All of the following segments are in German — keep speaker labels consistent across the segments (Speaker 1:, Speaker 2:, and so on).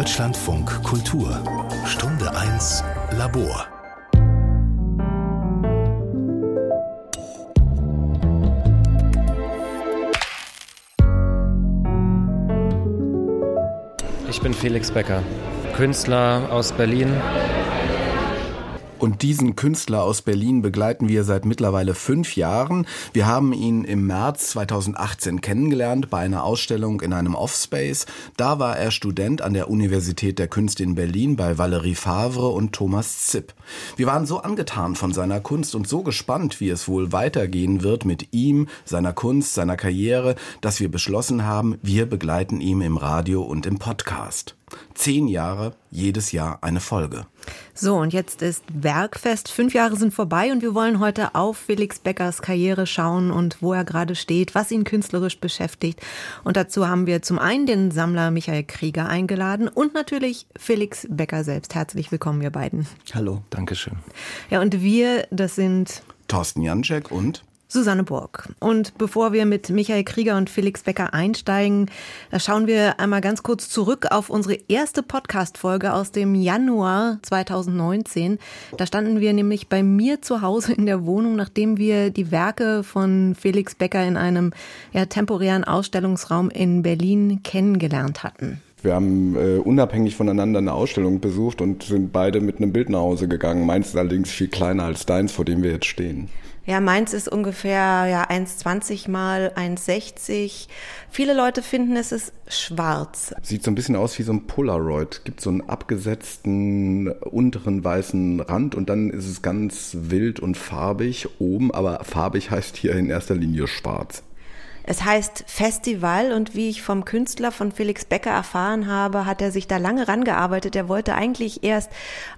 Speaker 1: Deutschlandfunk Kultur. Stunde 1 Labor.
Speaker 2: Ich bin Felix Becker, Künstler aus Berlin,
Speaker 3: und diesen Künstler aus Berlin begleiten wir seit mittlerweile fünf Jahren. Wir haben ihn im März 2018 kennengelernt bei einer Ausstellung in einem Offspace. Da war er Student an der Universität der Künste in Berlin bei Valerie Favre und Thomas Zipp. Wir waren so angetan von seiner Kunst und so gespannt, wie es wohl weitergehen wird mit ihm, seiner Kunst, seiner Karriere, dass wir beschlossen haben, wir begleiten ihn im Radio und im Podcast. Zehn Jahre, jedes Jahr eine Folge.
Speaker 4: So, und jetzt ist Werkfest. Fünf Jahre sind vorbei und wir wollen heute auf Felix Beckers Karriere schauen und wo er gerade steht, was ihn künstlerisch beschäftigt. Und dazu haben wir zum einen den Sammler Michael Krieger eingeladen und natürlich Felix Becker selbst. Herzlich willkommen, wir beiden.
Speaker 3: Hallo, Dankeschön.
Speaker 4: Ja, und wir, das sind
Speaker 3: Thorsten Janczek und
Speaker 4: Susanne Burg. Und bevor wir mit Michael Krieger und Felix Becker einsteigen, schauen wir einmal ganz kurz zurück auf unsere erste Podcast-Folge aus dem Januar 2019. Da standen wir nämlich bei mir zu Hause in der Wohnung, nachdem wir die Werke von Felix Becker in einem ja, temporären Ausstellungsraum in Berlin kennengelernt hatten.
Speaker 5: Wir haben äh, unabhängig voneinander eine Ausstellung besucht und sind beide mit einem Bild nach Hause gegangen. Meins ist allerdings viel kleiner als deins, vor dem wir jetzt stehen.
Speaker 4: Ja, meins ist ungefähr ja, 1,20 mal 1,60. Viele Leute finden, es ist schwarz.
Speaker 5: Sieht so ein bisschen aus wie so ein Polaroid. Gibt so einen abgesetzten unteren weißen Rand und dann ist es ganz wild und farbig oben, aber farbig heißt hier in erster Linie schwarz.
Speaker 4: Es heißt Festival und wie ich vom Künstler von Felix Becker erfahren habe, hat er sich da lange rangearbeitet. Er wollte eigentlich erst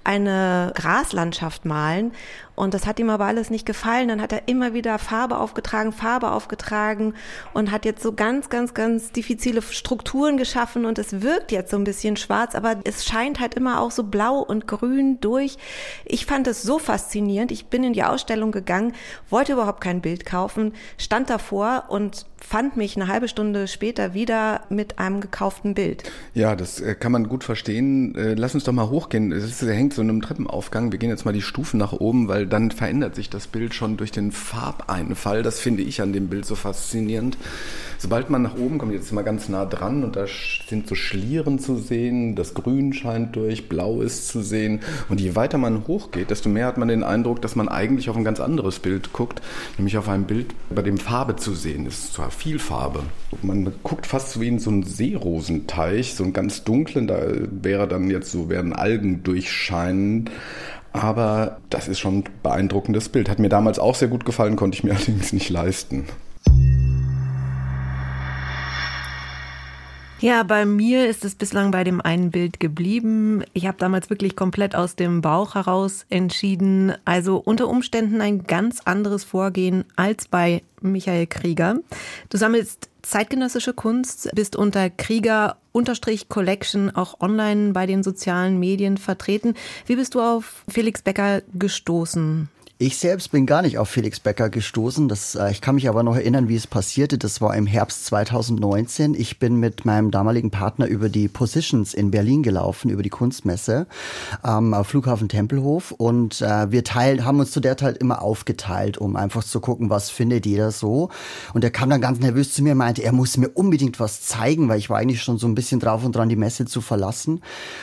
Speaker 4: eine Graslandschaft malen und das hat ihm aber alles nicht gefallen. Dann hat er immer wieder Farbe aufgetragen, Farbe aufgetragen und hat jetzt so ganz, ganz, ganz diffizile Strukturen geschaffen und es wirkt jetzt so ein bisschen schwarz, aber es scheint halt immer auch so blau und grün durch. Ich fand es so faszinierend. Ich bin in die Ausstellung gegangen, wollte überhaupt kein Bild kaufen, stand davor und fand mich eine halbe Stunde später wieder mit einem gekauften Bild.
Speaker 5: Ja, das äh, kann man gut verstehen. Äh, lass uns doch mal hochgehen. Es hängt so in einem Treppenaufgang. Wir gehen jetzt mal die Stufen nach oben, weil dann verändert sich das Bild schon durch den Farbeinfall. Das finde ich an dem Bild so faszinierend. Sobald man nach oben kommt, jetzt mal ganz nah dran und da sind so Schlieren zu sehen, das Grün scheint durch, Blau ist zu sehen. Und je weiter man hochgeht, desto mehr hat man den Eindruck, dass man eigentlich auf ein ganz anderes Bild guckt, nämlich auf ein Bild, bei dem Farbe zu sehen ist. Zwar viel Farbe. Man guckt fast wie in so einen Seerosenteich, so einen ganz dunklen, da wäre dann jetzt so, werden Algen durchscheinen. Aber das ist schon ein beeindruckendes Bild. Hat mir damals auch sehr gut gefallen, konnte ich mir allerdings nicht leisten.
Speaker 4: Ja, bei mir ist es bislang bei dem einen Bild geblieben. Ich habe damals wirklich komplett aus dem Bauch heraus entschieden. Also unter Umständen ein ganz anderes Vorgehen als bei Michael Krieger. Du sammelst zeitgenössische Kunst, bist unter Krieger Collection auch online bei den sozialen Medien vertreten. Wie bist du auf Felix Becker gestoßen?
Speaker 6: Ich selbst bin gar nicht auf Felix Becker gestoßen. Das, äh, ich kann mich aber noch erinnern, wie es passierte. Das war im Herbst 2019. Ich bin mit meinem damaligen Partner über die Positions in Berlin gelaufen, über die Kunstmesse am Flughafen Tempelhof. Und äh, wir teilen, haben uns zu der Zeit immer aufgeteilt, um einfach zu gucken, was findet jeder so. Und er kam dann ganz nervös zu mir und meinte, er muss mir unbedingt was zeigen, weil ich war eigentlich schon so ein bisschen drauf und dran, die Messe zu verlassen.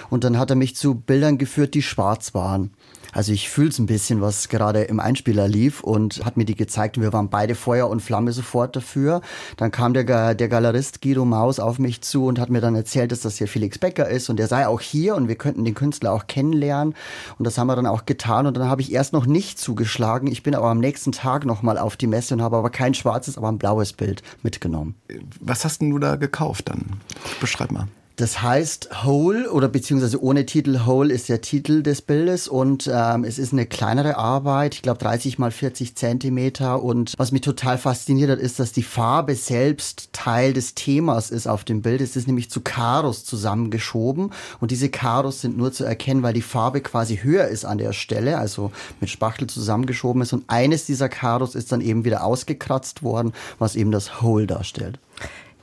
Speaker 6: Und dann hat er mich zu Bildern geführt, die schwarz waren. Also ich fühle es ein bisschen, was gerade im Einspieler lief und hat mir die gezeigt und wir waren beide Feuer und Flamme sofort dafür. Dann kam der, der Galerist Guido Maus auf mich zu und hat mir dann erzählt, dass das hier Felix Becker ist und er sei auch hier und wir könnten den Künstler auch kennenlernen. Und das haben wir dann auch getan und dann habe ich erst noch nicht zugeschlagen. Ich bin aber am nächsten Tag nochmal auf die Messe und habe aber kein schwarzes, aber ein blaues Bild mitgenommen.
Speaker 3: Was hast denn du da gekauft dann? Beschreib mal.
Speaker 6: Das heißt Whole oder beziehungsweise ohne Titel Whole ist der Titel des Bildes und ähm, es ist eine kleinere Arbeit, ich glaube 30 mal 40 Zentimeter und was mich total fasziniert hat, ist, dass die Farbe selbst Teil des Themas ist auf dem Bild. Es ist nämlich zu Karos zusammengeschoben und diese Karos sind nur zu erkennen, weil die Farbe quasi höher ist an der Stelle, also mit Spachtel zusammengeschoben ist und eines dieser Karos ist dann eben wieder ausgekratzt worden, was eben das Whole darstellt.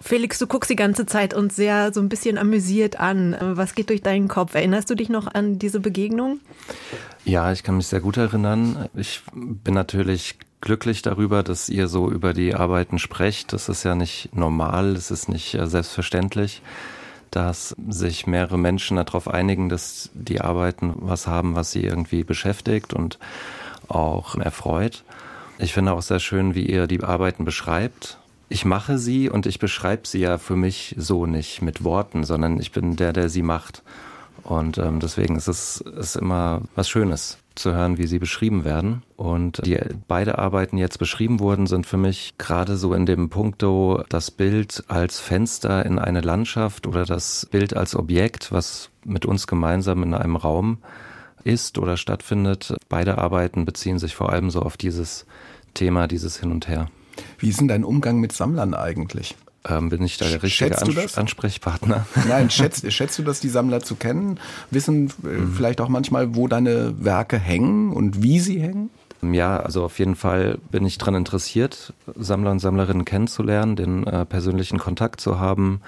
Speaker 4: Felix, du guckst die ganze Zeit uns sehr so ein bisschen amüsiert an. Was geht durch deinen Kopf? Erinnerst du dich noch an diese Begegnung?
Speaker 2: Ja, ich kann mich sehr gut erinnern. Ich bin natürlich glücklich darüber, dass ihr so über die Arbeiten sprecht. Das ist ja nicht normal, es ist nicht äh, selbstverständlich, dass sich mehrere Menschen darauf einigen, dass die Arbeiten was haben, was sie irgendwie beschäftigt und auch erfreut. Ich finde auch sehr schön, wie ihr die Arbeiten beschreibt. Ich mache sie und ich beschreibe sie ja für mich so nicht mit Worten, sondern ich bin der, der sie macht. Und ähm, deswegen ist es ist immer was Schönes zu hören, wie sie beschrieben werden. Und die beide Arbeiten jetzt beschrieben wurden, sind für mich gerade so in dem Punkto das Bild als Fenster in eine Landschaft oder das Bild als Objekt, was mit uns gemeinsam in einem Raum ist oder stattfindet. Beide Arbeiten beziehen sich vor allem so auf dieses Thema, dieses Hin und Her.
Speaker 5: Wie ist denn dein Umgang mit Sammlern eigentlich?
Speaker 2: Ähm, bin ich da der richtige Ans Ansprechpartner?
Speaker 5: Nein, schätzt, schätzt du das, die Sammler zu kennen? Wissen äh, mhm. vielleicht auch manchmal, wo deine Werke hängen und wie sie hängen?
Speaker 2: Ja, also auf jeden Fall bin ich daran interessiert, Sammler und Sammlerinnen kennenzulernen, den äh, persönlichen Kontakt zu haben.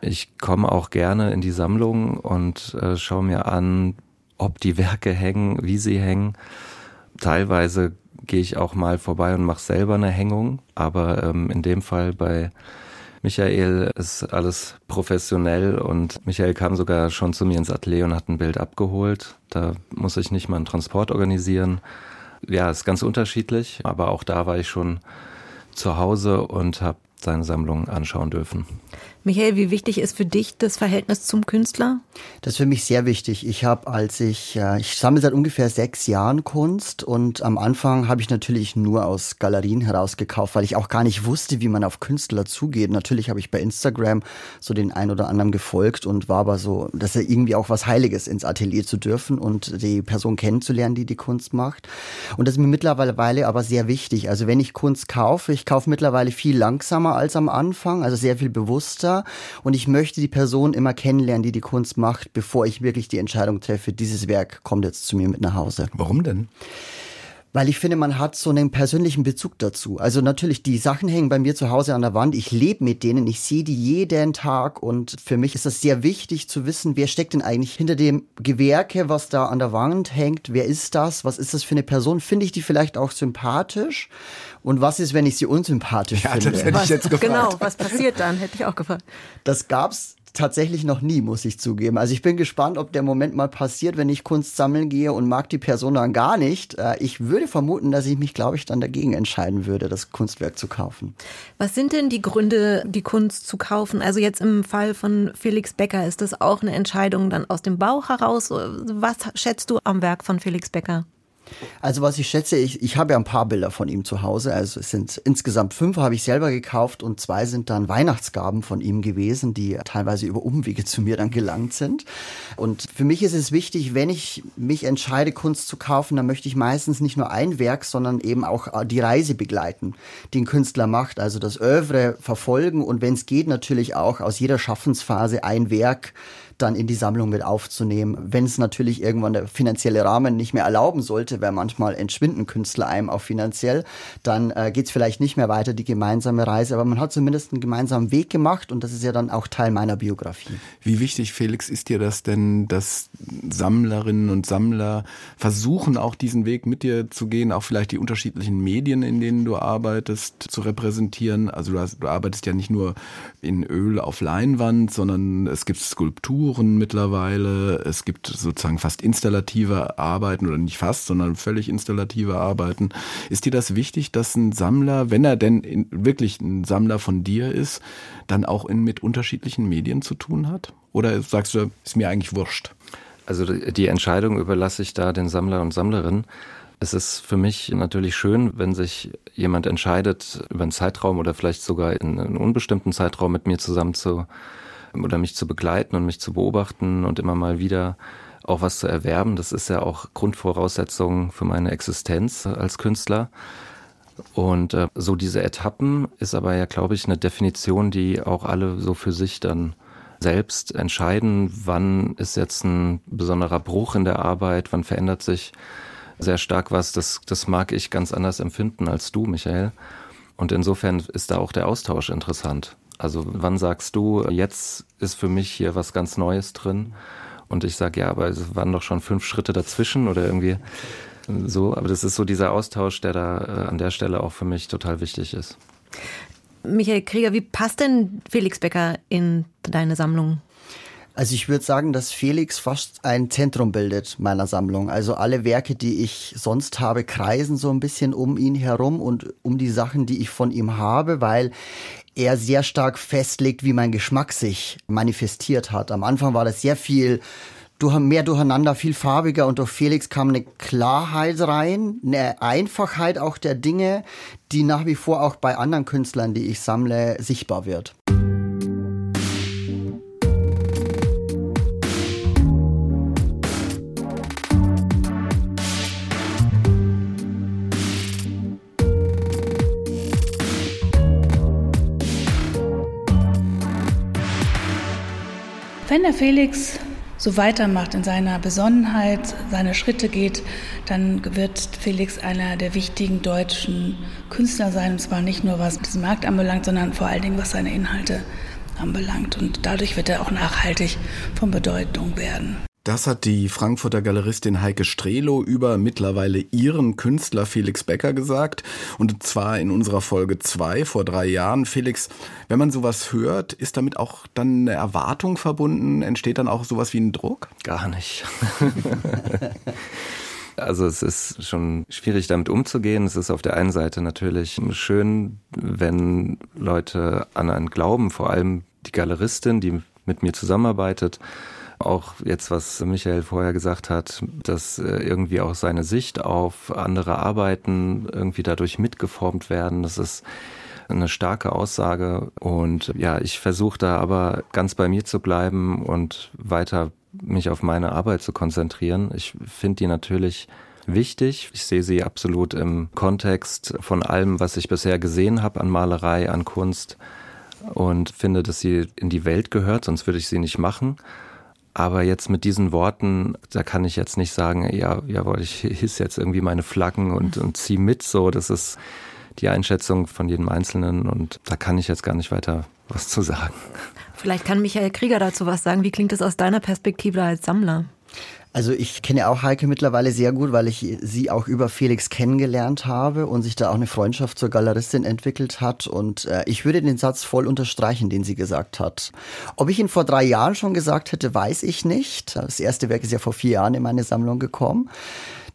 Speaker 2: Ich komme auch gerne in die Sammlung und äh, schaue mir an, ob die Werke hängen, wie sie hängen. Teilweise gehe ich auch mal vorbei und mache selber eine Hängung, aber ähm, in dem Fall bei Michael ist alles professionell und Michael kam sogar schon zu mir ins Atelier und hat ein Bild abgeholt. Da muss ich nicht mal einen Transport organisieren. Ja, ist ganz unterschiedlich, aber auch da war ich schon zu Hause und habe seine Sammlung anschauen dürfen.
Speaker 4: Michael, wie wichtig ist für dich das Verhältnis zum Künstler?
Speaker 6: Das ist für mich sehr wichtig. Ich habe, als ich, ich sammle seit ungefähr sechs Jahren Kunst und am Anfang habe ich natürlich nur aus Galerien herausgekauft, weil ich auch gar nicht wusste, wie man auf Künstler zugeht. Natürlich habe ich bei Instagram so den ein oder anderen gefolgt und war aber so, dass er irgendwie auch was Heiliges ins Atelier zu dürfen und die Person kennenzulernen, die die Kunst macht. Und das ist mir mittlerweile aber sehr wichtig. Also wenn ich Kunst kaufe, ich kaufe mittlerweile viel langsamer als am Anfang, also sehr viel bewusster Und ich möchte die Person immer kennenlernen, die die Kunst macht, bevor ich wirklich die Entscheidung treffe, dieses Werk kommt jetzt zu mir mit nach Hause.
Speaker 5: Warum denn?
Speaker 6: weil ich finde, man hat so einen persönlichen Bezug dazu. Also natürlich, die Sachen hängen bei mir zu Hause an der Wand. Ich lebe mit denen, ich sehe die jeden Tag und für mich ist das sehr wichtig zu wissen, wer steckt denn eigentlich hinter dem Gewerke, was da an der Wand hängt. Wer ist das? Was ist das für eine Person? Finde ich die vielleicht auch sympathisch? Und was ist, wenn ich sie unsympathisch
Speaker 5: ja,
Speaker 6: finde?
Speaker 5: Das hätte ich jetzt gefragt.
Speaker 4: Genau, was passiert dann? Hätte ich auch gefragt.
Speaker 6: Das gab's tatsächlich noch nie, muss ich zugeben. Also ich bin gespannt, ob der Moment mal passiert, wenn ich Kunst sammeln gehe und mag die Person dann gar nicht. Äh, ich würde vermuten, dass ich mich, glaube ich, dann dagegen entscheiden würde, das Kunstwerk zu kaufen.
Speaker 4: Was sind denn die Gründe, die Kunst zu kaufen? Also jetzt im Fall von Felix Becker, ist das auch eine Entscheidung dann aus dem Bauch heraus? Was schätzt du am Werk von Felix Becker?
Speaker 6: Also was ich schätze, ich, ich habe ja ein paar Bilder von ihm zu Hause. Also es sind insgesamt fünf habe ich selber gekauft und zwei sind dann Weihnachtsgaben von ihm gewesen, die teilweise über Umwege zu mir dann gelangt sind. Und für mich ist es wichtig, wenn ich mich entscheide, Kunst zu kaufen, dann möchte ich meistens nicht nur ein Werk, sondern eben auch die Reise begleiten, die ein Künstler macht. Also das Övre verfolgen und wenn es geht, natürlich auch aus jeder Schaffensphase ein Werk dann in die Sammlung mit aufzunehmen. Wenn es natürlich irgendwann der finanzielle Rahmen nicht mehr erlauben sollte, weil manchmal entschwinden Künstler einem auch finanziell, dann äh, geht es vielleicht nicht mehr weiter, die gemeinsame Reise. Aber man hat zumindest einen gemeinsamen Weg gemacht und das ist ja dann auch Teil meiner Biografie.
Speaker 5: Wie wichtig, Felix, ist dir das denn, dass Sammlerinnen und Sammler versuchen, auch diesen Weg mit dir zu gehen, auch vielleicht die unterschiedlichen Medien, in denen du arbeitest, zu repräsentieren? Also du, hast, du arbeitest ja nicht nur in Öl auf Leinwand, sondern es gibt Skulpturen, Skulpturen mittlerweile. Es gibt sozusagen fast installative Arbeiten oder nicht fast, sondern völlig installative Arbeiten. Ist dir das wichtig, dass ein Sammler, wenn er denn in, wirklich ein Sammler von dir ist, dann auch in, mit unterschiedlichen Medien zu tun hat? Oder sagst du, ist mir eigentlich wurscht?
Speaker 2: Also die Entscheidung überlasse ich da den Sammler und Sammlerinnen. Es ist für mich natürlich schön, wenn sich jemand entscheidet, über einen Zeitraum oder vielleicht sogar in einen unbestimmten Zeitraum mit mir zusammen zu oder mich zu begleiten und mich zu beobachten und immer mal wieder auch was zu erwerben. Das ist ja auch Grundvoraussetzung für meine Existenz als Künstler. Und äh, so diese Etappen ist aber ja, glaube ich, eine Definition, die auch alle so für sich dann selbst entscheiden, wann ist jetzt ein besonderer Bruch in der Arbeit, wann verändert sich sehr stark was. Das, das mag ich ganz anders empfinden als du, Michael. Und insofern ist da auch der Austausch interessant. Also wann sagst du, jetzt ist für mich hier was ganz Neues drin? Und ich sage, ja, aber es waren doch schon fünf Schritte dazwischen oder irgendwie so. Aber das ist so dieser Austausch, der da äh, an der Stelle auch für mich total wichtig ist.
Speaker 4: Michael Krieger, wie passt denn Felix Becker in deine Sammlung?
Speaker 6: Also ich würde sagen, dass Felix fast ein Zentrum bildet meiner Sammlung. Also alle Werke, die ich sonst habe, kreisen so ein bisschen um ihn herum und um die Sachen, die ich von ihm habe, weil er sehr stark festlegt, wie mein Geschmack sich manifestiert hat. Am Anfang war das sehr viel mehr durcheinander, viel farbiger und durch Felix kam eine Klarheit rein, eine Einfachheit auch der Dinge, die nach wie vor auch bei anderen Künstlern, die ich sammle, sichtbar wird.
Speaker 7: Wenn der Felix so weitermacht in seiner Besonnenheit, seine Schritte geht, dann wird Felix einer der wichtigen deutschen Künstler sein. Und zwar nicht nur was diesen Markt anbelangt, sondern vor allen Dingen was seine Inhalte anbelangt. Und dadurch wird er auch nachhaltig von Bedeutung werden.
Speaker 5: Das hat die Frankfurter Galeristin Heike Strelo über mittlerweile ihren Künstler Felix Becker gesagt. Und zwar in unserer Folge 2 vor drei Jahren. Felix, wenn man sowas hört, ist damit auch dann eine Erwartung verbunden? Entsteht dann auch sowas wie ein Druck?
Speaker 2: Gar nicht. Also es ist schon schwierig damit umzugehen. Es ist auf der einen Seite natürlich schön, wenn Leute an einen glauben, vor allem die Galeristin, die mit mir zusammenarbeitet auch jetzt, was Michael vorher gesagt hat, dass äh, irgendwie auch seine Sicht auf andere Arbeiten irgendwie dadurch mitgeformt werden. Das ist eine starke Aussage. Und ja, ich versuche da aber ganz bei mir zu bleiben und weiter mich auf meine Arbeit zu konzentrieren. Ich finde die natürlich wichtig. Ich sehe sie absolut im Kontext von allem, was ich bisher gesehen habe an Malerei, an Kunst und finde, dass sie in die Welt gehört, sonst würde ich sie nicht machen. Aber jetzt mit diesen Worten, da kann ich jetzt nicht sagen, ja, jawohl, ich hiss jetzt irgendwie meine Flaggen und, und zieh mit. So, das ist die Einschätzung von jedem Einzelnen und da kann ich jetzt gar nicht weiter was zu sagen.
Speaker 4: Vielleicht kann Michael Krieger dazu was sagen. Wie klingt das aus deiner Perspektive als Sammler?
Speaker 6: Also ich kenne auch Heike mittlerweile sehr gut, weil ich sie auch über Felix kennengelernt habe und sich da auch eine Freundschaft zur Galeristin entwickelt hat. Und äh, ich würde den Satz voll unterstreichen, den sie gesagt hat. Ob ich ihn vor drei Jahren schon gesagt hätte, weiß ich nicht. Das erste Werk ist ja vor vier Jahren in meine Sammlung gekommen.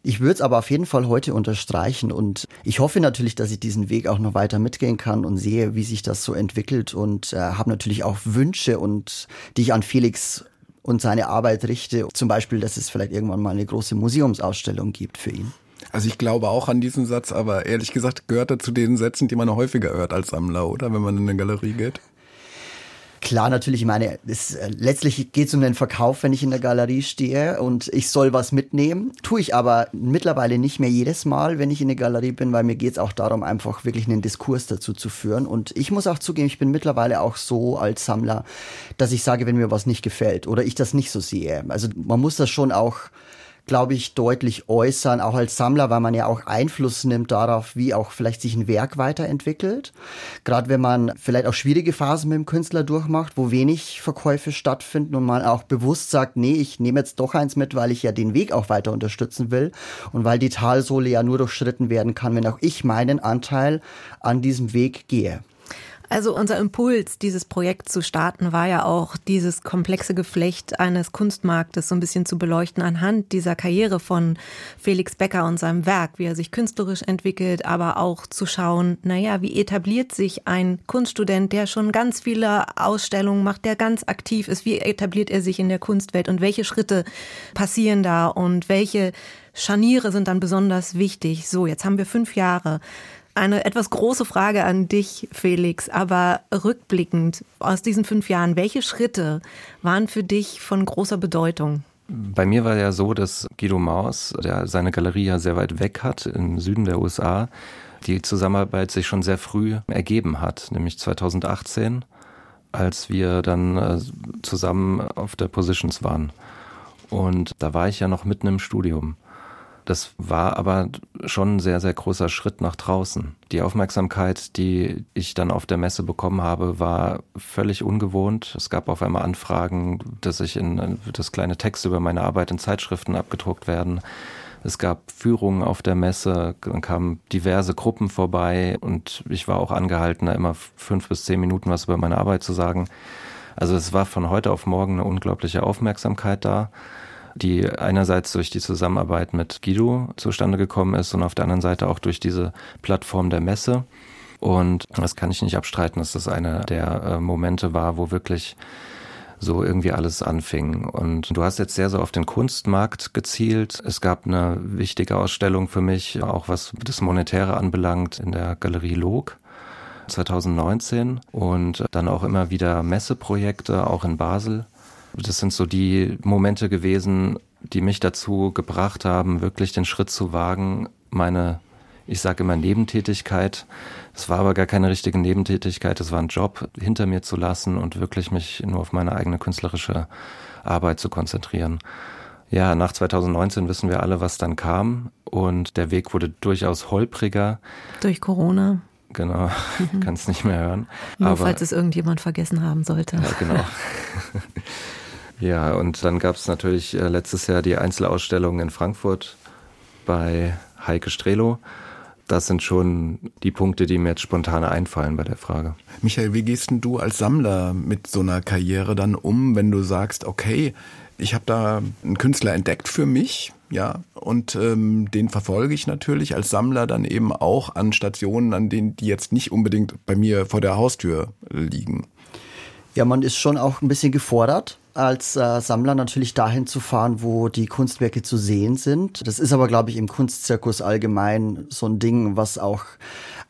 Speaker 6: Ich würde es aber auf jeden Fall heute unterstreichen und ich hoffe natürlich, dass ich diesen Weg auch noch weiter mitgehen kann und sehe, wie sich das so entwickelt und äh, habe natürlich auch Wünsche und die ich an Felix und seine Arbeit richte. Zum Beispiel, dass es vielleicht irgendwann mal eine große Museumsausstellung gibt für ihn.
Speaker 5: Also ich glaube auch an diesen Satz, aber ehrlich gesagt gehört er zu den Sätzen, die man häufiger hört als Sammler, oder? Wenn man in eine Galerie geht.
Speaker 6: Klar, natürlich, ich meine, es, äh, letztlich geht es um den Verkauf, wenn ich in der Galerie stehe und ich soll was mitnehmen. Tue ich aber mittlerweile nicht mehr jedes Mal, wenn ich in der Galerie bin, weil mir geht es auch darum, einfach wirklich einen Diskurs dazu zu führen. Und ich muss auch zugeben, ich bin mittlerweile auch so als Sammler, dass ich sage, wenn mir was nicht gefällt oder ich das nicht so sehe. Also man muss das schon auch glaube ich, deutlich äußern, auch als Sammler, weil man ja auch Einfluss nimmt darauf, wie auch vielleicht sich ein Werk weiterentwickelt. Gerade wenn man vielleicht auch schwierige Phasen mit dem Künstler durchmacht, wo wenig Verkäufe stattfinden und man auch bewusst sagt, nee, ich nehme jetzt doch eins mit, weil ich ja den Weg auch weiter unterstützen will und weil die Talsohle ja nur durchschritten werden kann, wenn auch ich meinen Anteil an diesem Weg gehe.
Speaker 4: Also unser Impuls, dieses Projekt zu starten, war ja auch dieses komplexe Geflecht eines Kunstmarktes so ein bisschen zu beleuchten anhand dieser Karriere von Felix Becker und seinem Werk, wie er sich künstlerisch entwickelt, aber auch zu schauen, naja, wie etabliert sich ein Kunststudent, der schon ganz viele Ausstellungen macht, der ganz aktiv ist, wie etabliert er sich in der Kunstwelt und welche Schritte passieren da und welche Scharniere sind dann besonders wichtig. So, jetzt haben wir fünf Jahre eine etwas große Frage an dich, Felix, aber rückblickend aus diesen fünf Jahren, welche Schritte waren für dich von großer Bedeutung?
Speaker 2: Bei mir war ja so, dass Guido Maus, der seine Galerie ja sehr weit weg hat, im Süden der USA, die Zusammenarbeit sich schon sehr früh ergeben hat, nämlich 2018, als wir dann äh, zusammen auf der Positions waren. Und da war ich ja noch mitten im Studium. Das war aber schon ein sehr, sehr großer Schritt nach draußen. Die Aufmerksamkeit, die ich dann auf der Messe bekommen habe, war völlig ungewohnt. Es gab auf einmal Anfragen, dass ich in das kleine Text über meine Arbeit in Zeitschriften abgedruckt werden. Es gab Führungen auf der Messe, dann kamen diverse Gruppen vorbei und ich war auch angehalten, da immer fünf bis zehn Minuten was über meine Arbeit zu sagen. Also es war von heute auf morgen eine unglaubliche Aufmerksamkeit da die einerseits durch die Zusammenarbeit mit Guido zustande gekommen ist und auf der anderen Seite auch durch diese Plattform der Messe. Und das kann ich nicht abstreiten, dass das einer der äh, Momente war, wo wirklich so irgendwie alles anfing. Und du hast jetzt sehr so auf den Kunstmarkt gezielt. Es gab eine wichtige Ausstellung für mich, auch was das Monetäre anbelangt, in der Galerie Log. 2019 und dann auch immer wieder Messeprojekte, auch in Basel. Das sind so die Momente gewesen, die mich dazu gebracht haben, wirklich den Schritt zu wagen, meine, ich sage immer Nebentätigkeit, es war aber gar keine richtige Nebentätigkeit, es war ein Job, hinter mir zu lassen und wirklich mich nur auf meine eigene künstlerische Arbeit zu konzentrieren. Ja, nach 2019 wissen wir alle, was dann kam und der Weg wurde durchaus holpriger.
Speaker 4: Durch Corona.
Speaker 2: Genau, mhm. kann es nicht mehr hören.
Speaker 4: Nur aber, falls es irgendjemand vergessen haben sollte.
Speaker 2: Ja, genau. Ja, und dann gab es natürlich äh, letztes Jahr die Einzelausstellung in Frankfurt bei Heike Strelo. Das sind schon die Punkte, die mir jetzt spontan einfallen bei der Frage.
Speaker 5: Michael, wie gehst denn du als Sammler mit so einer Karriere dann um, wenn du sagst, okay, ich habe da einen Künstler entdeckt für mich, ja, und ähm, den verfolge ich natürlich als Sammler dann eben auch an Stationen, an denen die jetzt nicht unbedingt bei mir vor der Haustür liegen.
Speaker 6: Ja, man ist schon auch ein bisschen gefordert, als äh, Sammler natürlich dahin zu fahren, wo die Kunstwerke zu sehen sind. Das ist aber, glaube ich, im Kunstzirkus allgemein so ein Ding, was auch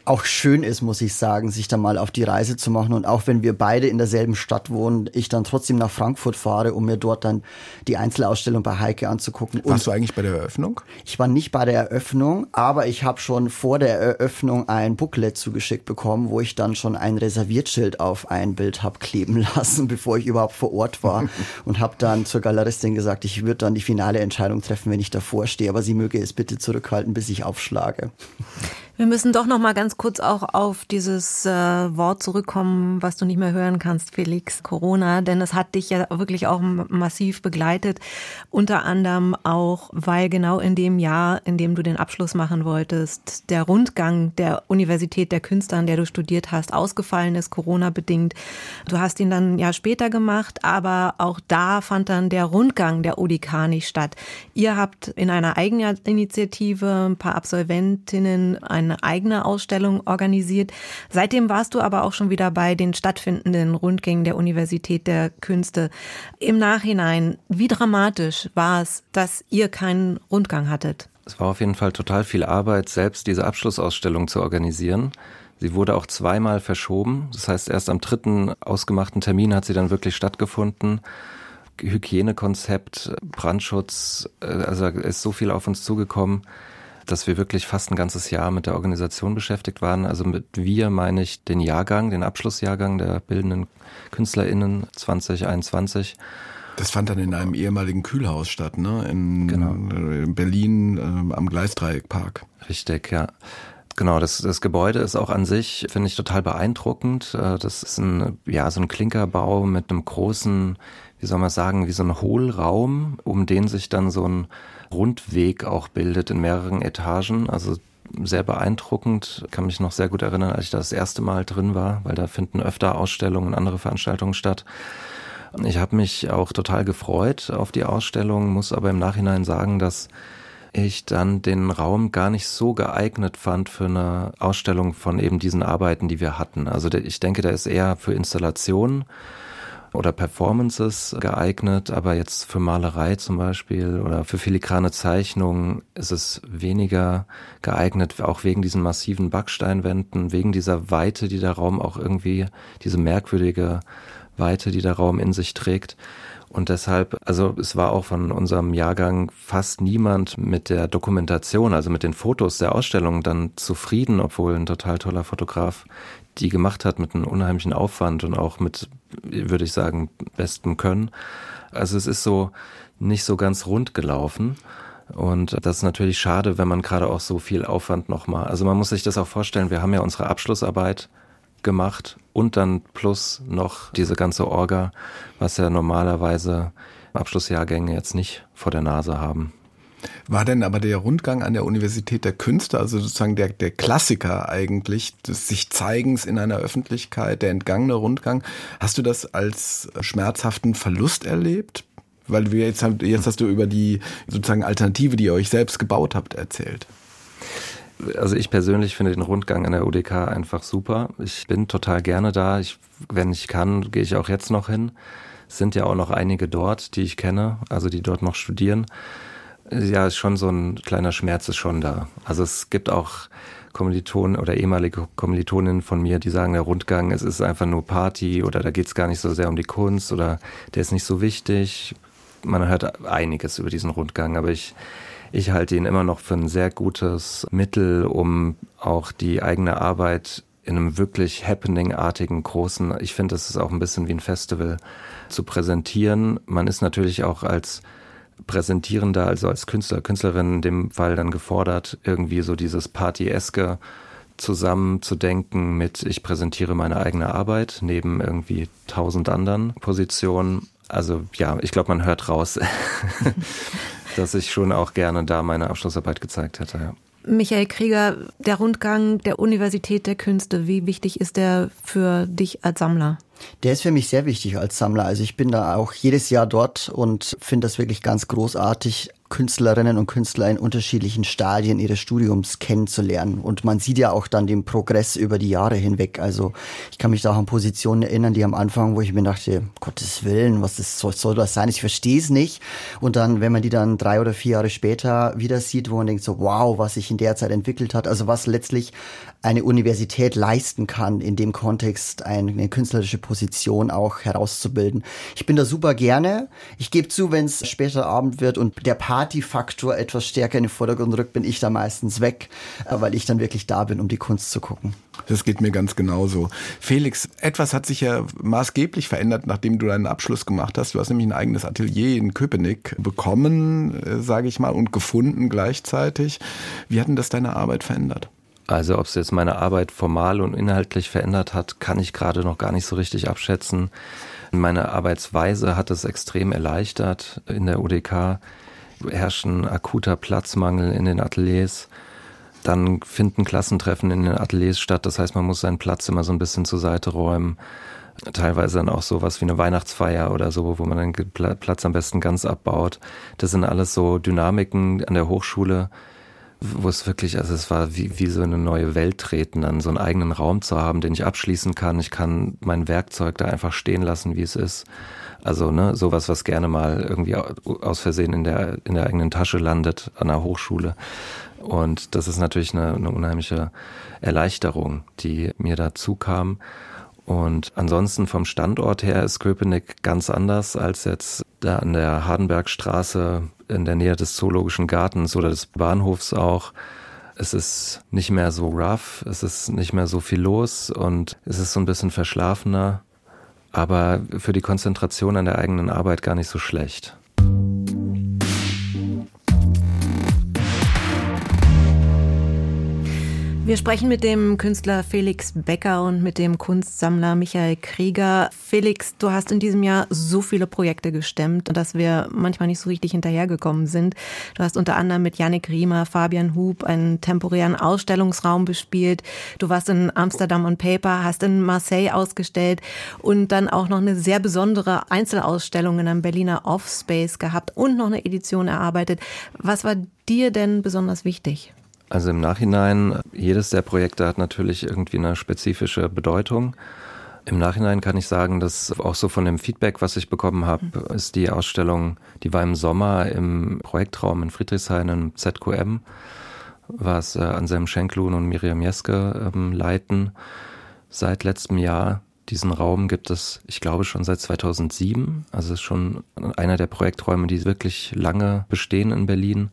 Speaker 6: auch schön ist, muss ich sagen, sich da mal auf die Reise zu machen. Und auch wenn wir beide in derselben Stadt wohnen, ich dann trotzdem nach Frankfurt fahre, um mir dort dann die Einzelausstellung bei Heike anzugucken.
Speaker 5: Warst du eigentlich bei der Eröffnung?
Speaker 6: Ich war nicht bei der Eröffnung, aber ich habe schon vor der Eröffnung ein Booklet zugeschickt bekommen, wo ich dann schon ein Reserviertschild auf ein Bild habe kleben lassen, bevor ich überhaupt vor Ort war. und habe dann zur Galeristin gesagt, ich würde dann die finale Entscheidung treffen, wenn ich davor stehe, aber sie möge es bitte zurückhalten, bis ich aufschlage.
Speaker 4: Wir müssen doch noch mal ganz kurz auch auf dieses äh, Wort zurückkommen, was du nicht mehr hören kannst, Felix, Corona, denn es hat dich ja wirklich auch massiv begleitet, unter anderem auch, weil genau in dem Jahr, in dem du den Abschluss machen wolltest, der Rundgang der Universität der Künste, an der du studiert hast, ausgefallen ist, Corona bedingt. Du hast ihn dann ja später gemacht, aber auch da fand dann der Rundgang der UDK nicht statt. Ihr habt in einer Eigeninitiative ein paar Absolventinnen ein eine eigene Ausstellung organisiert. Seitdem warst du aber auch schon wieder bei den stattfindenden Rundgängen der Universität der Künste. Im Nachhinein, wie dramatisch war es, dass ihr keinen Rundgang hattet?
Speaker 2: Es war auf jeden Fall total viel Arbeit, selbst diese Abschlussausstellung zu organisieren. Sie wurde auch zweimal verschoben. Das heißt, erst am dritten ausgemachten Termin hat sie dann wirklich stattgefunden. Hygienekonzept, Brandschutz, äh, also ist so viel auf uns zugekommen dass wir wirklich fast ein ganzes Jahr mit der Organisation beschäftigt waren. Also mit wir meine ich den Jahrgang, den Abschlussjahrgang der bildenden KünstlerInnen 2021.
Speaker 5: Das fand dann in einem ehemaligen Kühlhaus statt, ne? In, genau. in Berlin äh, am Gleisdreieckpark.
Speaker 2: Richtig, ja. Genau, das, das Gebäude ist auch an sich, finde ich, total beeindruckend. Äh, das ist ein, ja, so ein Klinkerbau mit einem großen, wie soll man sagen, wie so ein Hohlraum, um den sich dann so ein Rundweg auch bildet in mehreren Etagen. Also sehr beeindruckend. Kann mich noch sehr gut erinnern, als ich da das erste Mal drin war, weil da finden öfter Ausstellungen und andere Veranstaltungen statt. Ich habe mich auch total gefreut auf die Ausstellung, muss aber im Nachhinein sagen, dass ich dann den Raum gar nicht so geeignet fand für eine Ausstellung von eben diesen Arbeiten, die wir hatten. Also ich denke, der ist eher für Installationen oder Performances geeignet, aber jetzt für Malerei zum Beispiel oder für filigrane Zeichnungen ist es weniger geeignet, auch wegen diesen massiven Backsteinwänden, wegen dieser Weite, die der Raum auch irgendwie, diese merkwürdige Weite, die der Raum in sich trägt. Und deshalb, also es war auch von unserem Jahrgang fast niemand mit der Dokumentation, also mit den Fotos der Ausstellung dann zufrieden, obwohl ein total toller Fotograf die gemacht hat mit einem unheimlichen Aufwand und auch mit, würde ich sagen, bestem Können. Also es ist so nicht so ganz rund gelaufen. Und das ist natürlich schade, wenn man gerade auch so viel Aufwand nochmal. Also man muss sich das auch vorstellen, wir haben ja unsere Abschlussarbeit gemacht und dann plus noch diese ganze Orga, was ja normalerweise Abschlussjahrgänge jetzt nicht vor der Nase haben.
Speaker 5: War denn aber der Rundgang an der Universität der Künste, also sozusagen der, der Klassiker eigentlich des sich Zeigens in einer Öffentlichkeit, der entgangene Rundgang, hast du das als schmerzhaften Verlust erlebt? Weil wir jetzt, jetzt hast du über die sozusagen Alternative, die ihr euch selbst gebaut habt, erzählt.
Speaker 2: Also ich persönlich finde den Rundgang an der UDK einfach super. Ich bin total gerne da. Ich, wenn ich kann, gehe ich auch jetzt noch hin. Es sind ja auch noch einige dort, die ich kenne, also die dort noch studieren. Ja, ist schon so ein kleiner Schmerz ist schon da. Also es gibt auch Kommilitonen oder ehemalige Kommilitoninnen von mir, die sagen, der Rundgang, es ist einfach nur Party oder da geht es gar nicht so sehr um die Kunst oder der ist nicht so wichtig. Man hört einiges über diesen Rundgang, aber ich, ich halte ihn immer noch für ein sehr gutes Mittel, um auch die eigene Arbeit in einem wirklich happening-artigen großen, ich finde, das ist auch ein bisschen wie ein Festival, zu präsentieren. Man ist natürlich auch als Präsentierender, also als Künstler, Künstlerin in dem Fall dann gefordert, irgendwie so dieses Party-eske zusammenzudenken mit, ich präsentiere meine eigene Arbeit neben irgendwie tausend anderen Positionen. Also ja, ich glaube, man hört raus, dass ich schon auch gerne da meine Abschlussarbeit gezeigt hätte. Ja.
Speaker 4: Michael Krieger, der Rundgang der Universität der Künste, wie wichtig ist der für dich als Sammler?
Speaker 6: Der ist für mich sehr wichtig als Sammler. Also ich bin da auch jedes Jahr dort und finde das wirklich ganz großartig, Künstlerinnen und Künstler in unterschiedlichen Stadien ihres Studiums kennenzulernen. Und man sieht ja auch dann den Progress über die Jahre hinweg. Also ich kann mich da auch an Positionen erinnern, die am Anfang, wo ich mir dachte, Gottes Willen, was ist, soll, soll das sein? Ich verstehe es nicht. Und dann, wenn man die dann drei oder vier Jahre später wieder sieht, wo man denkt so, wow, was sich in der Zeit entwickelt hat. Also was letztlich eine Universität leisten kann, in dem Kontext eine künstlerische Position auch herauszubilden. Ich bin da super gerne. Ich gebe zu, wenn es später Abend wird und der Partyfaktor etwas stärker in den Vordergrund rückt, bin ich da meistens weg, äh, weil ich dann wirklich da bin, um die Kunst zu gucken.
Speaker 5: Das geht mir ganz genauso. Felix, etwas hat sich ja maßgeblich verändert, nachdem du deinen Abschluss gemacht hast. Du hast nämlich ein eigenes Atelier in Köpenick bekommen, äh, sage ich mal, und gefunden gleichzeitig. Wie hat denn das deine Arbeit verändert?
Speaker 2: Also ob es jetzt meine Arbeit formal und inhaltlich verändert hat, kann ich gerade noch gar nicht so richtig abschätzen. Meine Arbeitsweise hat es extrem erleichtert. In der UDK herrscht ein akuter Platzmangel in den Ateliers. Dann finden Klassentreffen in den Ateliers statt. Das heißt, man muss seinen Platz immer so ein bisschen zur Seite räumen. Teilweise dann auch sowas wie eine Weihnachtsfeier oder so, wo man den Platz am besten ganz abbaut. Das sind alles so Dynamiken an der Hochschule, wo es wirklich, also es war wie, wie so eine neue Welt treten, dann so einen eigenen Raum zu haben, den ich abschließen kann. Ich kann mein Werkzeug da einfach stehen lassen, wie es ist. Also ne, sowas, was gerne mal irgendwie aus Versehen in der, in der eigenen Tasche landet an der Hochschule. Und das ist natürlich eine, eine unheimliche Erleichterung, die mir dazu kam. Und ansonsten vom Standort her ist Köpenick ganz anders als jetzt da an der Hardenbergstraße in der Nähe des Zoologischen Gartens oder des Bahnhofs auch. Es ist nicht mehr so rough, es ist nicht mehr so viel los und es ist so ein bisschen verschlafener, aber für die Konzentration an der eigenen Arbeit gar nicht so schlecht.
Speaker 4: Wir sprechen mit dem Künstler Felix Becker und mit dem Kunstsammler Michael Krieger. Felix, du hast in diesem Jahr so viele Projekte gestemmt, dass wir manchmal nicht so richtig hinterhergekommen sind. Du hast unter anderem mit Yannick Riemer, Fabian Hub einen temporären Ausstellungsraum bespielt. Du warst in Amsterdam on Paper, hast in Marseille ausgestellt und dann auch noch eine sehr besondere Einzelausstellung in einem Berliner Offspace gehabt und noch eine Edition erarbeitet. Was war dir denn besonders wichtig?
Speaker 2: Also im Nachhinein, jedes der Projekte hat natürlich irgendwie eine spezifische Bedeutung. Im Nachhinein kann ich sagen, dass auch so von dem Feedback, was ich bekommen habe, mhm. ist die Ausstellung, die war im Sommer im Projektraum in Friedrichshain im ZQM, was äh, Anselm Schenklun und Miriam Jeske ähm, leiten. Seit letztem Jahr diesen Raum gibt es, ich glaube, schon seit 2007. Also es ist schon einer der Projekträume, die wirklich lange bestehen in Berlin.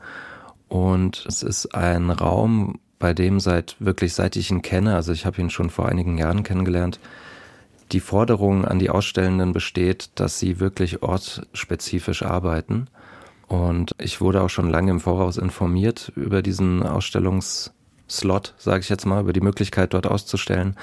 Speaker 2: Und es ist ein Raum, bei dem seit wirklich seit ich ihn kenne, also ich habe ihn schon vor einigen Jahren kennengelernt, die Forderung an die Ausstellenden besteht, dass sie wirklich ortsspezifisch arbeiten. Und ich wurde auch schon lange im Voraus informiert über diesen Ausstellungsslot, sage ich jetzt mal, über die Möglichkeit dort auszustellen.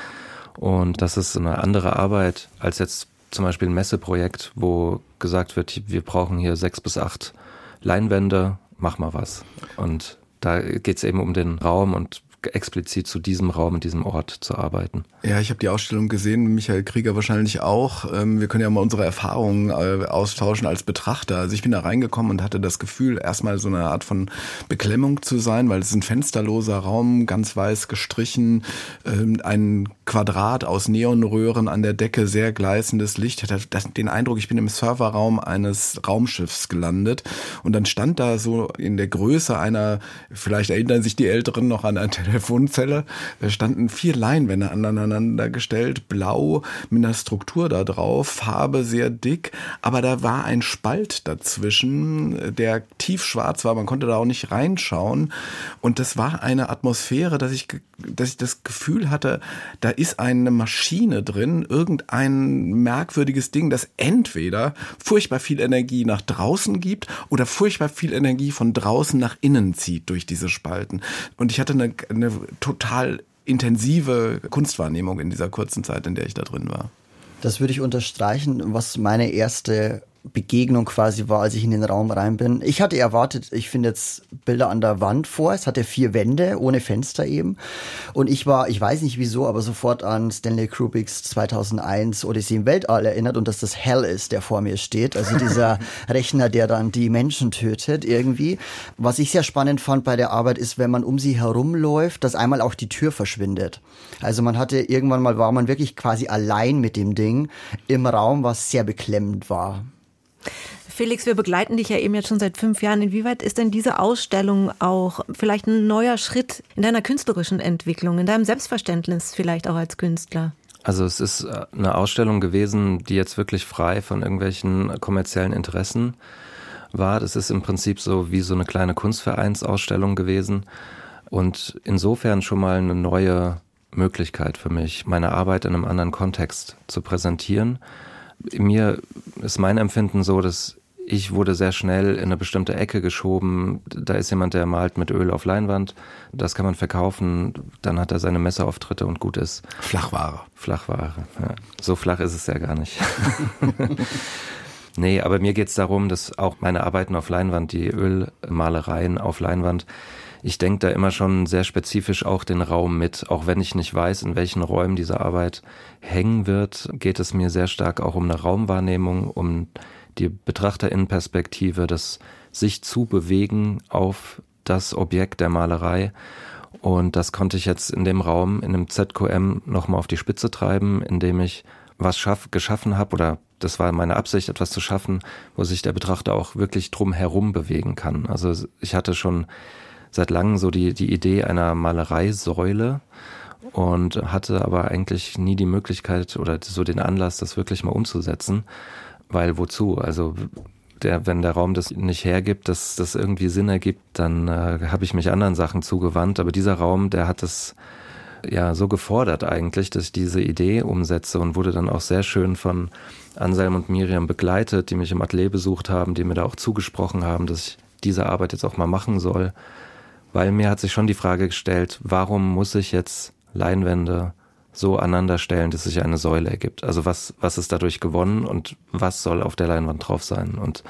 Speaker 2: Und das ist eine andere Arbeit als jetzt zum Beispiel ein Messeprojekt, wo gesagt wird, wir brauchen hier sechs bis acht Leinwände, mach mal was. Und da geht es eben um den Raum und explizit zu diesem Raum, diesem Ort zu arbeiten.
Speaker 5: Ja, ich habe die Ausstellung gesehen, Michael Krieger wahrscheinlich auch. Ähm, wir können ja mal unsere Erfahrungen äh, austauschen als Betrachter. Also ich bin da reingekommen und hatte das Gefühl, erstmal so eine Art von Beklemmung zu sein, weil es ist ein fensterloser Raum, ganz weiß gestrichen, ähm, ein Quadrat aus Neonröhren an der Decke, sehr gleißendes Licht. Ich hatte den Eindruck, ich bin im Serverraum eines Raumschiffs gelandet und dann stand da so in der Größe einer, vielleicht erinnern sich die Älteren noch an eine Telefonzelle, da standen vier Leinwände aneinander gestellt, blau mit einer Struktur da drauf, Farbe sehr dick, aber da war ein Spalt dazwischen, der tiefschwarz war, man konnte da auch nicht reinschauen. Und das war eine Atmosphäre, dass ich, dass ich das Gefühl hatte, da ist eine Maschine drin, irgendein merkwürdiges Ding, das entweder furchtbar viel Energie nach draußen gibt oder furchtbar viel Energie von draußen nach innen zieht durch diese Spalten. Und ich hatte eine, eine total intensive Kunstwahrnehmung in dieser kurzen Zeit, in der ich da drin war.
Speaker 6: Das würde ich unterstreichen, was meine erste Begegnung quasi war, als ich in den Raum rein bin. Ich hatte erwartet, ich finde jetzt Bilder an der Wand vor. Es hatte vier Wände ohne Fenster eben. Und ich war, ich weiß nicht wieso, aber sofort an Stanley Kubricks 2001 Odyssey im Weltall erinnert und dass das Hell ist, der vor mir steht. Also dieser Rechner, der dann die Menschen tötet irgendwie. Was ich sehr spannend fand bei der Arbeit ist, wenn man um sie herumläuft, dass einmal auch die Tür verschwindet. Also man hatte irgendwann mal war man wirklich quasi allein mit dem Ding im Raum, was sehr beklemmend war.
Speaker 4: Felix, wir begleiten dich ja eben jetzt schon seit fünf Jahren. Inwieweit ist denn diese Ausstellung auch vielleicht ein neuer Schritt in deiner künstlerischen Entwicklung, in deinem Selbstverständnis vielleicht auch als Künstler?
Speaker 2: Also es ist äh, eine Ausstellung gewesen, die jetzt wirklich frei von irgendwelchen kommerziellen Interessen war. Das ist im Prinzip so wie so eine kleine Kunstvereinsausstellung gewesen und insofern schon mal eine neue Möglichkeit für mich, meine Arbeit in einem anderen Kontext zu präsentieren mir ist mein Empfinden so, dass ich wurde sehr schnell in eine bestimmte Ecke geschoben. Da ist jemand, der malt mit Öl auf Leinwand. Das kann man verkaufen. Dann hat er seine Messeauftritte und gut ist.
Speaker 5: Flachware.
Speaker 2: Flachware. Ja. So flach ist es ja gar nicht. nee, aber mir geht es darum, dass auch meine Arbeiten auf Leinwand, die Ölmalereien auf Leinwand, ich denke da immer schon sehr spezifisch auch den Raum mit. Auch wenn ich nicht weiß, in welchen Räumen diese Arbeit hängen wird, geht es mir sehr stark auch um eine Raumwahrnehmung, um die Betrachterinnenperspektive, das sich zu bewegen auf das Objekt der Malerei. Und das konnte ich jetzt in dem Raum, in dem ZQM, nochmal auf die Spitze treiben, indem ich was schaff, geschaffen habe oder das war meine Absicht, etwas zu schaffen, wo sich der Betrachter auch wirklich drum herum bewegen kann. Also ich hatte schon seit langem so die, die Idee einer Malereisäule und hatte aber eigentlich nie die Möglichkeit oder so den Anlass, das wirklich mal umzusetzen. Weil wozu? Also der, wenn der Raum das nicht hergibt, dass das irgendwie Sinn ergibt, dann äh, habe ich mich anderen Sachen zugewandt. Aber dieser Raum, der hat es ja so gefordert eigentlich, dass ich diese Idee umsetze und wurde dann auch sehr schön von Anselm und Miriam begleitet, die mich im Atelier besucht haben, die mir da auch zugesprochen haben, dass ich diese Arbeit jetzt auch mal machen soll weil mir hat sich schon die Frage gestellt, warum muss ich jetzt Leinwände so aneinander stellen, dass sich eine Säule ergibt? Also was, was ist dadurch gewonnen und was soll auf der Leinwand drauf sein? Und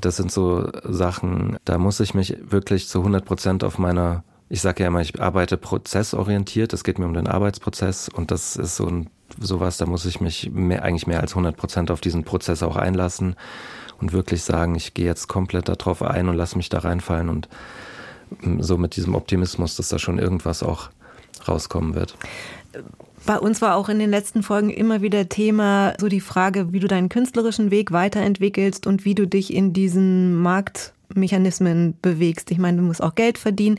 Speaker 2: das sind so Sachen, da muss ich mich wirklich zu 100 Prozent auf meine, ich sage ja immer, ich arbeite prozessorientiert, es geht mir um den Arbeitsprozess und das ist so ein, sowas, da muss ich mich mehr, eigentlich mehr als 100 Prozent auf diesen Prozess auch einlassen und wirklich sagen, ich gehe jetzt komplett darauf ein und lasse mich da reinfallen und so mit diesem Optimismus, dass da schon irgendwas auch rauskommen wird.
Speaker 4: Bei uns war auch in den letzten Folgen immer wieder Thema so die Frage, wie du deinen künstlerischen Weg weiterentwickelst und wie du dich in diesen Marktmechanismen bewegst. Ich meine, du musst auch Geld verdienen.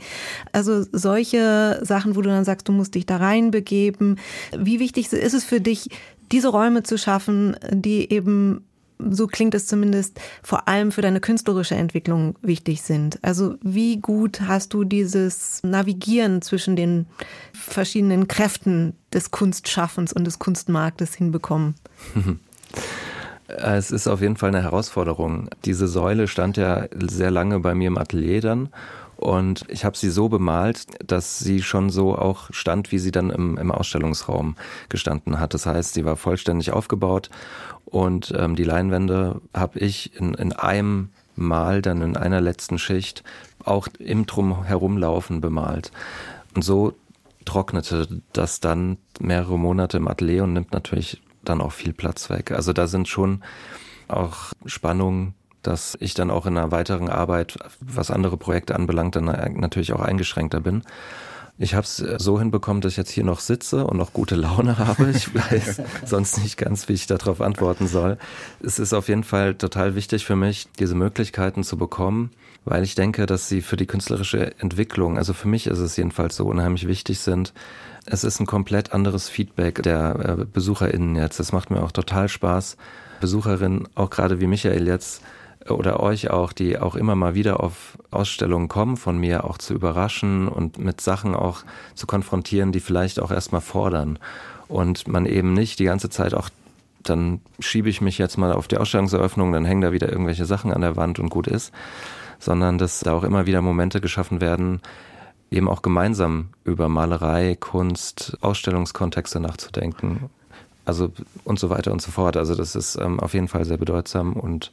Speaker 4: Also solche Sachen, wo du dann sagst, du musst dich da reinbegeben. Wie wichtig ist es für dich, diese Räume zu schaffen, die eben so klingt es zumindest, vor allem für deine künstlerische Entwicklung wichtig sind. Also wie gut hast du dieses Navigieren zwischen den verschiedenen Kräften des Kunstschaffens und des Kunstmarktes hinbekommen?
Speaker 2: Es ist auf jeden Fall eine Herausforderung. Diese Säule stand ja sehr lange bei mir im Atelier dann. Und ich habe sie so bemalt, dass sie schon so auch stand, wie sie dann im, im Ausstellungsraum gestanden hat. Das heißt, sie war vollständig aufgebaut und ähm, die Leinwände habe ich in, in einem Mal dann in einer letzten Schicht auch im Drumherumlaufen bemalt. Und so trocknete das dann mehrere Monate im Atelier und nimmt natürlich dann auch viel Platz weg. Also da sind schon auch Spannungen, dass ich dann auch in einer weiteren Arbeit, was andere Projekte anbelangt, dann natürlich auch eingeschränkter bin. Ich habe es so hinbekommen, dass ich jetzt hier noch sitze und noch gute Laune habe. Ich weiß sonst nicht ganz, wie ich darauf antworten soll. Es ist auf jeden Fall total wichtig für mich, diese Möglichkeiten zu bekommen, weil ich denke, dass sie für die künstlerische Entwicklung, also für mich ist es jedenfalls so unheimlich wichtig sind. Es ist ein komplett anderes Feedback der äh, BesucherInnen jetzt. Es macht mir auch total Spaß, Besucherinnen, auch gerade wie Michael jetzt, oder euch auch, die auch immer mal wieder auf Ausstellungen kommen von mir, auch zu überraschen und mit Sachen auch zu konfrontieren, die vielleicht auch erstmal fordern. Und man eben nicht die ganze Zeit auch, dann schiebe ich mich jetzt mal auf die Ausstellungseröffnung, dann hängen da wieder irgendwelche Sachen an der Wand und gut ist, sondern dass da auch immer wieder Momente geschaffen werden, eben auch gemeinsam über Malerei, Kunst, Ausstellungskontexte nachzudenken. Also und so weiter und so fort. Also das ist ähm, auf jeden Fall sehr bedeutsam und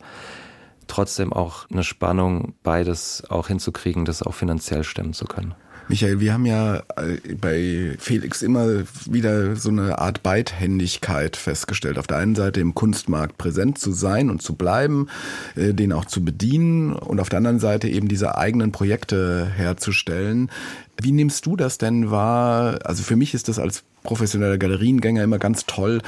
Speaker 2: trotzdem auch eine Spannung, beides auch hinzukriegen, das auch finanziell stemmen zu können.
Speaker 5: Michael, wir haben ja äh, bei Felix immer wieder so eine Art Beidhändigkeit festgestellt. Auf der einen Seite im Kunstmarkt präsent zu sein und zu bleiben, äh, den auch zu bedienen und auf der anderen Seite eben diese eigenen Projekte herzustellen. Wie nimmst du das denn wahr? Also für mich ist das als professioneller Galeriengänger immer ganz toll,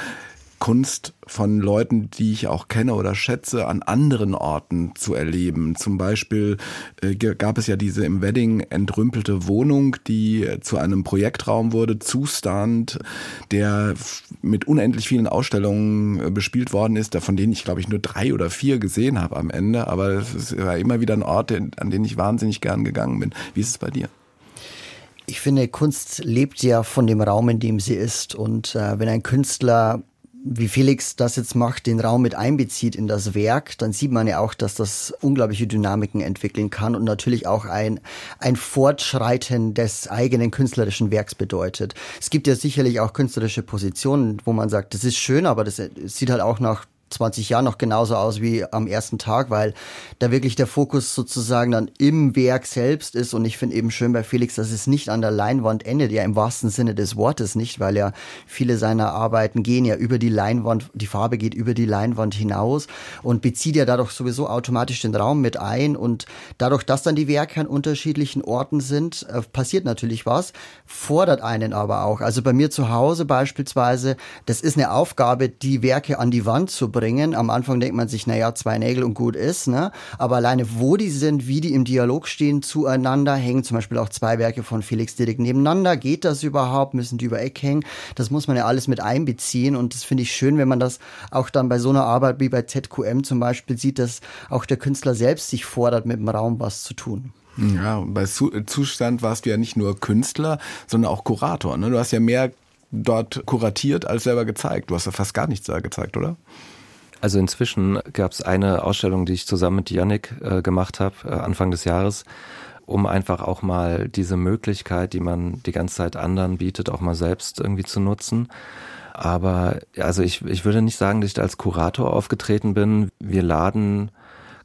Speaker 5: Kunst von Leuten, die ich auch kenne oder schätze, an anderen Orten zu erleben. Zum Beispiel äh, gab es ja diese im Wedding entrümpelte Wohnung, die zu einem Projektraum wurde, Zustand, der mit unendlich vielen Ausstellungen äh, bespielt worden ist, von denen ich glaube ich nur drei oder vier gesehen habe am Ende. Aber es war immer wieder ein Ort, an den ich wahnsinnig gern gegangen bin. Wie ist es bei dir?
Speaker 6: Ich finde, Kunst lebt ja von dem Raum, in dem sie ist. Und äh, wenn ein Künstler wie Felix das jetzt macht, den Raum mit einbezieht in das Werk, dann sieht man ja auch, dass das unglaubliche Dynamiken entwickeln kann und natürlich auch ein, ein Fortschreiten des eigenen künstlerischen Werks bedeutet. Es gibt ja sicherlich auch künstlerische Positionen, wo man sagt, das ist schön, aber das sieht halt auch nach 20 Jahren noch genauso aus wie am ersten Tag, weil da wirklich der Fokus sozusagen dann im Werk selbst ist. Und ich finde eben schön bei Felix, dass es nicht an der Leinwand endet, ja im wahrsten Sinne des Wortes nicht, weil ja viele seiner Arbeiten gehen ja über die Leinwand, die Farbe geht über die Leinwand hinaus und bezieht ja dadurch sowieso automatisch den Raum mit ein. Und dadurch, dass dann die Werke an unterschiedlichen Orten sind, äh, passiert natürlich was, fordert einen aber auch. Also bei mir zu Hause beispielsweise, das ist eine Aufgabe, die Werke an die Wand zu bringen bringen. Am Anfang denkt man sich, naja, zwei Nägel und gut ist, ne? Aber alleine wo die sind, wie die im Dialog stehen zueinander, hängen zum Beispiel auch zwei Werke von Felix direkt nebeneinander. Geht das überhaupt? Müssen die über Eck hängen? Das muss man ja alles mit einbeziehen und das finde ich schön, wenn man das auch dann bei so einer Arbeit wie bei ZQM zum Beispiel sieht, dass auch der Künstler selbst sich fordert, mit dem Raum was zu tun.
Speaker 5: Ja, bei Zustand warst du ja nicht nur Künstler, sondern auch Kurator. Ne? Du hast ja mehr dort kuratiert als selber gezeigt. Du hast ja fast gar nichts da gezeigt, oder?
Speaker 2: Also inzwischen gab es eine Ausstellung, die ich zusammen mit Yannick äh, gemacht habe, äh, Anfang des Jahres, um einfach auch mal diese Möglichkeit, die man die ganze Zeit anderen bietet, auch mal selbst irgendwie zu nutzen. Aber also ich, ich würde nicht sagen, dass ich als Kurator aufgetreten bin. Wir laden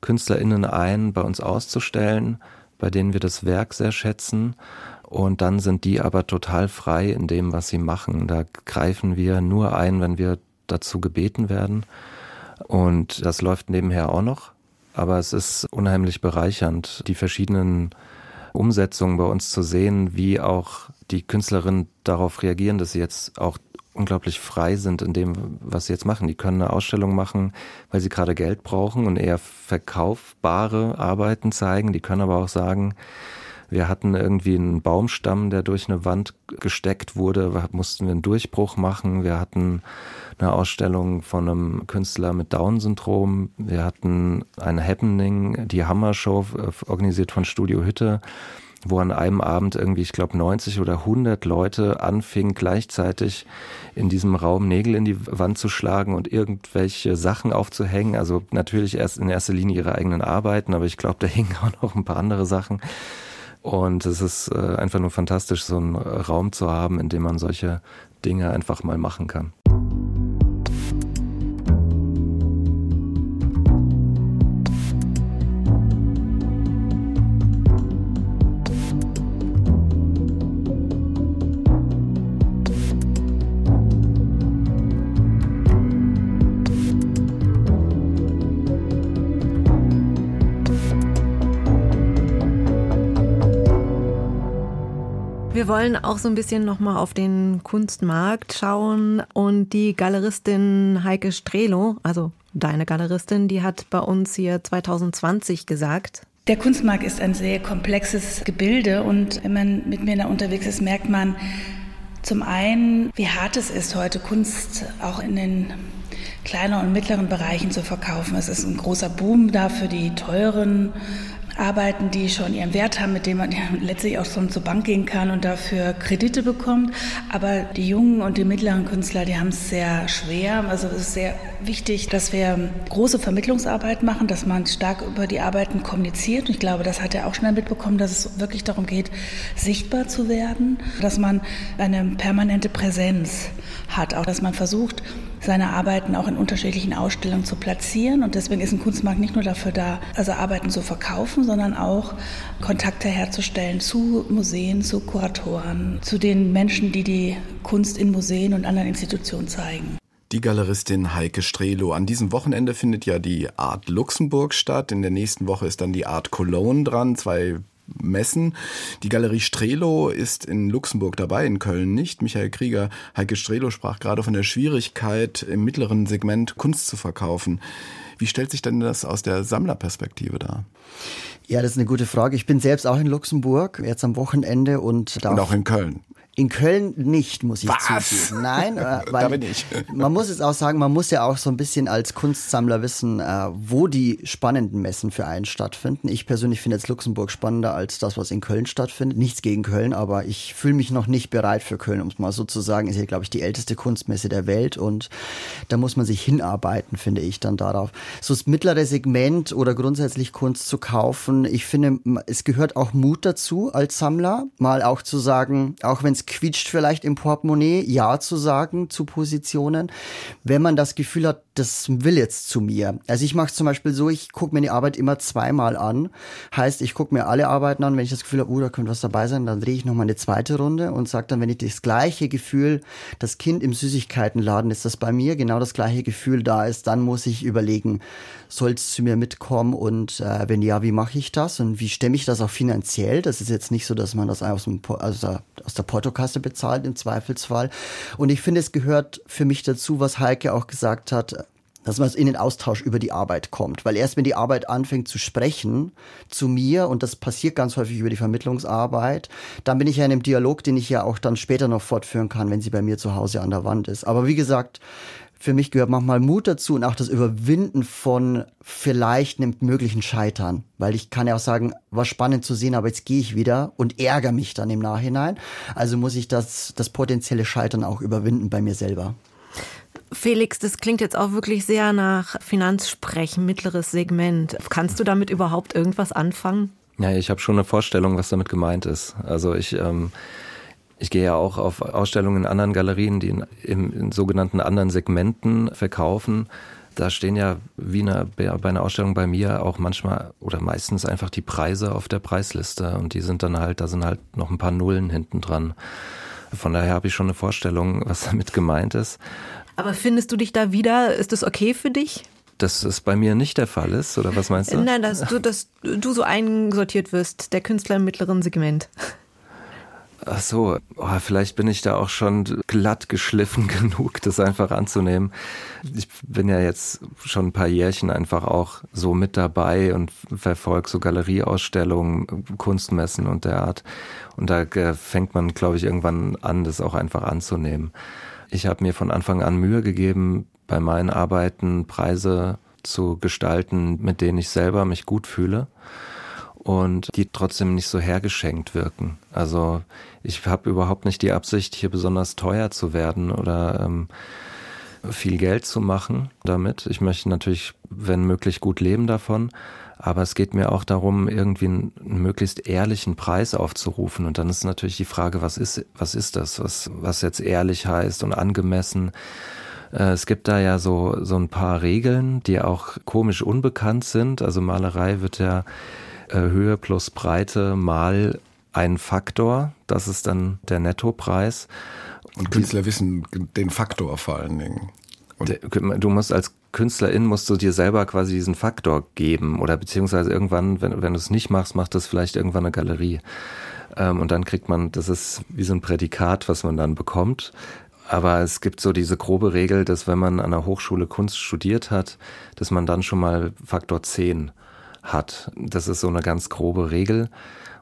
Speaker 2: KünstlerInnen ein, bei uns auszustellen, bei denen wir das Werk sehr schätzen. Und dann sind die aber total frei in dem, was sie machen. Da greifen wir nur ein, wenn wir dazu gebeten werden. Und das läuft nebenher auch noch. Aber es ist unheimlich bereichernd, die verschiedenen Umsetzungen bei uns zu sehen, wie auch die Künstlerinnen darauf reagieren, dass sie jetzt auch unglaublich frei sind in dem, was sie jetzt machen. Die können eine Ausstellung machen, weil sie gerade Geld brauchen und eher verkaufbare Arbeiten zeigen. Die können aber auch sagen, wir hatten irgendwie einen Baumstamm, der durch eine Wand gesteckt wurde, mussten wir einen Durchbruch machen. Wir hatten eine Ausstellung von einem Künstler mit Down-Syndrom. Wir hatten ein Happening, die Hammer-Show, organisiert von Studio Hütte wo an einem Abend irgendwie, ich glaube, 90 oder 100 Leute anfingen gleichzeitig in diesem Raum Nägel in die Wand zu schlagen und irgendwelche Sachen aufzuhängen. Also natürlich erst in erster Linie ihre eigenen Arbeiten, aber ich glaube, da hingen auch noch ein paar andere Sachen. Und es ist äh, einfach nur fantastisch, so einen Raum zu haben, in dem man solche Dinge einfach mal machen kann.
Speaker 4: Wollen auch so ein bisschen nochmal auf den Kunstmarkt schauen und die Galeristin Heike Strelo, also deine Galeristin, die hat bei uns hier 2020 gesagt,
Speaker 7: der Kunstmarkt ist ein sehr komplexes Gebilde und wenn man mit mir da unterwegs ist, merkt man zum einen, wie hart es ist, heute Kunst auch in den kleineren und mittleren Bereichen zu verkaufen. Es ist ein großer Boom da für die teuren Arbeiten, die schon ihren Wert haben, mit denen man ja letztlich auch schon zur Bank gehen kann und dafür Kredite bekommt. Aber die jungen und die mittleren Künstler, die haben es sehr schwer. Also es ist sehr wichtig, dass wir große Vermittlungsarbeit machen, dass man stark über die Arbeiten kommuniziert. Und ich glaube, das hat er auch schnell mitbekommen, dass es wirklich darum geht, sichtbar zu werden, dass man eine permanente Präsenz hat, auch dass man versucht, seine Arbeiten auch in unterschiedlichen Ausstellungen zu platzieren. Und deswegen ist ein Kunstmarkt nicht nur dafür da, also Arbeiten zu verkaufen, sondern auch Kontakte herzustellen zu Museen, zu Kuratoren, zu den Menschen, die die Kunst in Museen und anderen Institutionen zeigen.
Speaker 5: Die Galeristin Heike Strelo. An diesem Wochenende findet ja die Art Luxemburg statt. In der nächsten Woche ist dann die Art Cologne dran. Zwei messen. Die Galerie Strelo ist in Luxemburg dabei, in Köln nicht. Michael Krieger, Heike Strelo sprach gerade von der Schwierigkeit, im mittleren Segment Kunst zu verkaufen. Wie stellt sich denn das aus der Sammlerperspektive dar?
Speaker 6: Ja, das ist eine gute Frage. Ich bin selbst auch in Luxemburg, jetzt am Wochenende und,
Speaker 5: und auch in Köln.
Speaker 6: In Köln nicht, muss ich
Speaker 5: Was?
Speaker 6: zugeben. Nein, äh, weil
Speaker 5: bin ich.
Speaker 6: man muss es auch sagen, man muss ja auch so ein bisschen als Kunstsammler wissen, äh, wo die spannenden Messen für einen stattfinden. Ich persönlich finde jetzt Luxemburg spannender als das, was in Köln stattfindet. Nichts gegen Köln, aber ich fühle mich noch nicht bereit für Köln, um es mal so zu sagen. Ist ja, glaube ich, die älteste Kunstmesse der Welt und da muss man sich hinarbeiten, finde ich dann darauf. So das mittlere Segment oder grundsätzlich Kunst zu kaufen, ich finde, es gehört auch Mut dazu als Sammler, mal auch zu sagen, auch wenn es quietscht vielleicht im Portemonnaie, Ja zu sagen zu Positionen, wenn man das Gefühl hat, das will jetzt zu mir. Also ich mache es zum Beispiel so, ich gucke mir die Arbeit immer zweimal an. Heißt, ich gucke mir alle Arbeiten an, wenn ich das Gefühl habe, oh, da könnte was dabei sein, dann drehe ich nochmal eine zweite Runde und sage dann, wenn ich das gleiche Gefühl, das Kind im Süßigkeitenladen ist das bei mir, genau das gleiche Gefühl da ist, dann muss ich überlegen, soll es zu mir mitkommen und äh, wenn ja, wie mache ich das und wie stemme ich das auch finanziell? Das ist jetzt nicht so, dass man das aus, dem, also aus der Portokasse bezahlt im Zweifelsfall. Und ich finde, es gehört für mich dazu, was Heike auch gesagt hat, dass man in den Austausch über die Arbeit kommt. Weil erst wenn die Arbeit anfängt zu sprechen zu mir, und das passiert ganz häufig über die Vermittlungsarbeit, dann bin ich ja in einem Dialog, den ich ja auch dann später noch fortführen kann, wenn sie bei mir zu Hause an der Wand ist. Aber wie gesagt, für mich gehört manchmal Mut dazu und auch das Überwinden von vielleicht einem möglichen Scheitern. Weil ich kann ja auch sagen, war spannend zu sehen, aber jetzt gehe ich wieder und ärgere mich dann im Nachhinein. Also muss ich das, das potenzielle Scheitern auch überwinden bei mir selber.
Speaker 4: Felix, das klingt jetzt auch wirklich sehr nach Finanzsprechen, mittleres Segment. Kannst du damit überhaupt irgendwas anfangen?
Speaker 2: Ja, ich habe schon eine Vorstellung, was damit gemeint ist. Also ich, ähm, ich gehe ja auch auf Ausstellungen in anderen Galerien, die in, in, in sogenannten anderen Segmenten verkaufen. Da stehen ja wie eine, bei einer Ausstellung bei mir auch manchmal oder meistens einfach die Preise auf der Preisliste und die sind dann halt, da sind halt noch ein paar Nullen hinten dran. Von daher habe ich schon eine Vorstellung, was damit gemeint ist.
Speaker 4: Aber findest du dich da wieder? Ist das okay für dich?
Speaker 2: Dass es bei mir nicht der Fall ist, oder was meinst du?
Speaker 4: Nein, dass du, dass du so einsortiert wirst, der Künstler im mittleren Segment.
Speaker 2: Ach so, oh, vielleicht bin ich da auch schon glatt geschliffen genug, das einfach anzunehmen. Ich bin ja jetzt schon ein paar Jährchen einfach auch so mit dabei und verfolge so Galerieausstellungen, Kunstmessen und der Art. Und da fängt man, glaube ich, irgendwann an, das auch einfach anzunehmen. Ich habe mir von Anfang an Mühe gegeben, bei meinen Arbeiten Preise zu gestalten, mit denen ich selber mich gut fühle. Und die trotzdem nicht so hergeschenkt wirken. Also ich habe überhaupt nicht die Absicht, hier besonders teuer zu werden oder ähm, viel Geld zu machen damit. Ich möchte natürlich, wenn möglich, gut leben davon. Aber es geht mir auch darum, irgendwie einen, einen, möglichst ehrlichen Preis aufzurufen. Und dann ist natürlich die Frage, was ist, was ist das, was, was jetzt ehrlich heißt und angemessen. Äh, es gibt da ja so, so ein paar Regeln, die auch komisch unbekannt sind. Also Malerei wird ja Höhe plus Breite mal ein Faktor. Das ist dann der Nettopreis.
Speaker 5: Und Künstler wissen den Faktor vor allen Dingen.
Speaker 2: Und du musst als Künstlerin musst du dir selber quasi diesen Faktor geben oder beziehungsweise irgendwann, wenn, wenn du es nicht machst, macht das vielleicht irgendwann eine Galerie. Ähm, und dann kriegt man, das ist wie so ein Prädikat, was man dann bekommt. Aber es gibt so diese grobe Regel, dass wenn man an der Hochschule Kunst studiert hat, dass man dann schon mal Faktor 10 hat. Das ist so eine ganz grobe Regel.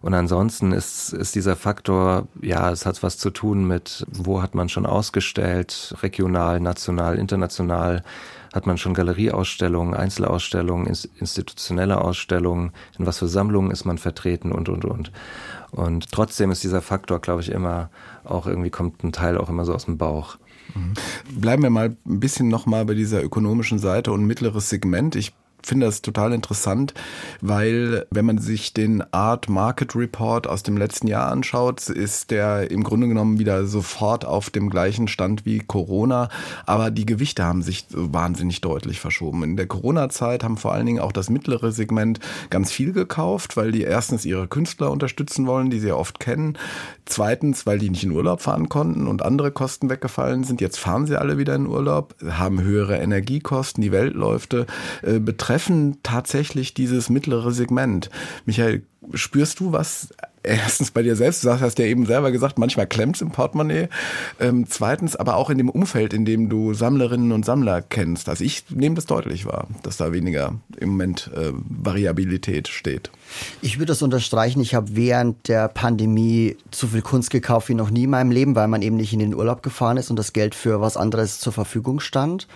Speaker 2: Und ansonsten ist, ist dieser Faktor, ja, es hat was zu tun mit, wo hat man schon ausgestellt, regional, national, international, hat man schon Galerieausstellungen, Einzelausstellungen, institutionelle Ausstellungen, in was für Sammlungen ist man vertreten und, und, und. Und trotzdem ist dieser Faktor, glaube ich, immer auch irgendwie kommt ein Teil auch immer so aus dem Bauch.
Speaker 5: Mhm. Bleiben wir mal ein bisschen nochmal bei dieser ökonomischen Seite und mittleres Segment. Ich finde das total interessant, weil wenn man sich den Art Market Report aus dem letzten Jahr anschaut, ist der im Grunde genommen wieder sofort auf dem gleichen Stand wie Corona, aber die Gewichte haben sich wahnsinnig deutlich verschoben. In der Corona-Zeit haben vor allen Dingen auch das mittlere Segment ganz viel gekauft, weil die erstens ihre Künstler unterstützen wollen, die sie ja oft kennen. Zweitens, weil die nicht in Urlaub fahren konnten und andere Kosten weggefallen sind. Jetzt fahren sie alle wieder in Urlaub, haben höhere Energiekosten, die Weltläufe äh, betreffen treffen tatsächlich dieses mittlere Segment. Michael, spürst du was erstens bei dir selbst, du hast ja eben selber gesagt, manchmal klemmt es im Portemonnaie. Ähm, zweitens aber auch in dem Umfeld, in dem du Sammlerinnen und Sammler kennst. Also ich nehme das deutlich wahr, dass da weniger im Moment äh, Variabilität steht.
Speaker 6: Ich würde das unterstreichen. Ich habe während der Pandemie zu viel Kunst gekauft wie noch nie in meinem Leben, weil man eben nicht in den Urlaub gefahren ist und das Geld für was anderes zur Verfügung stand.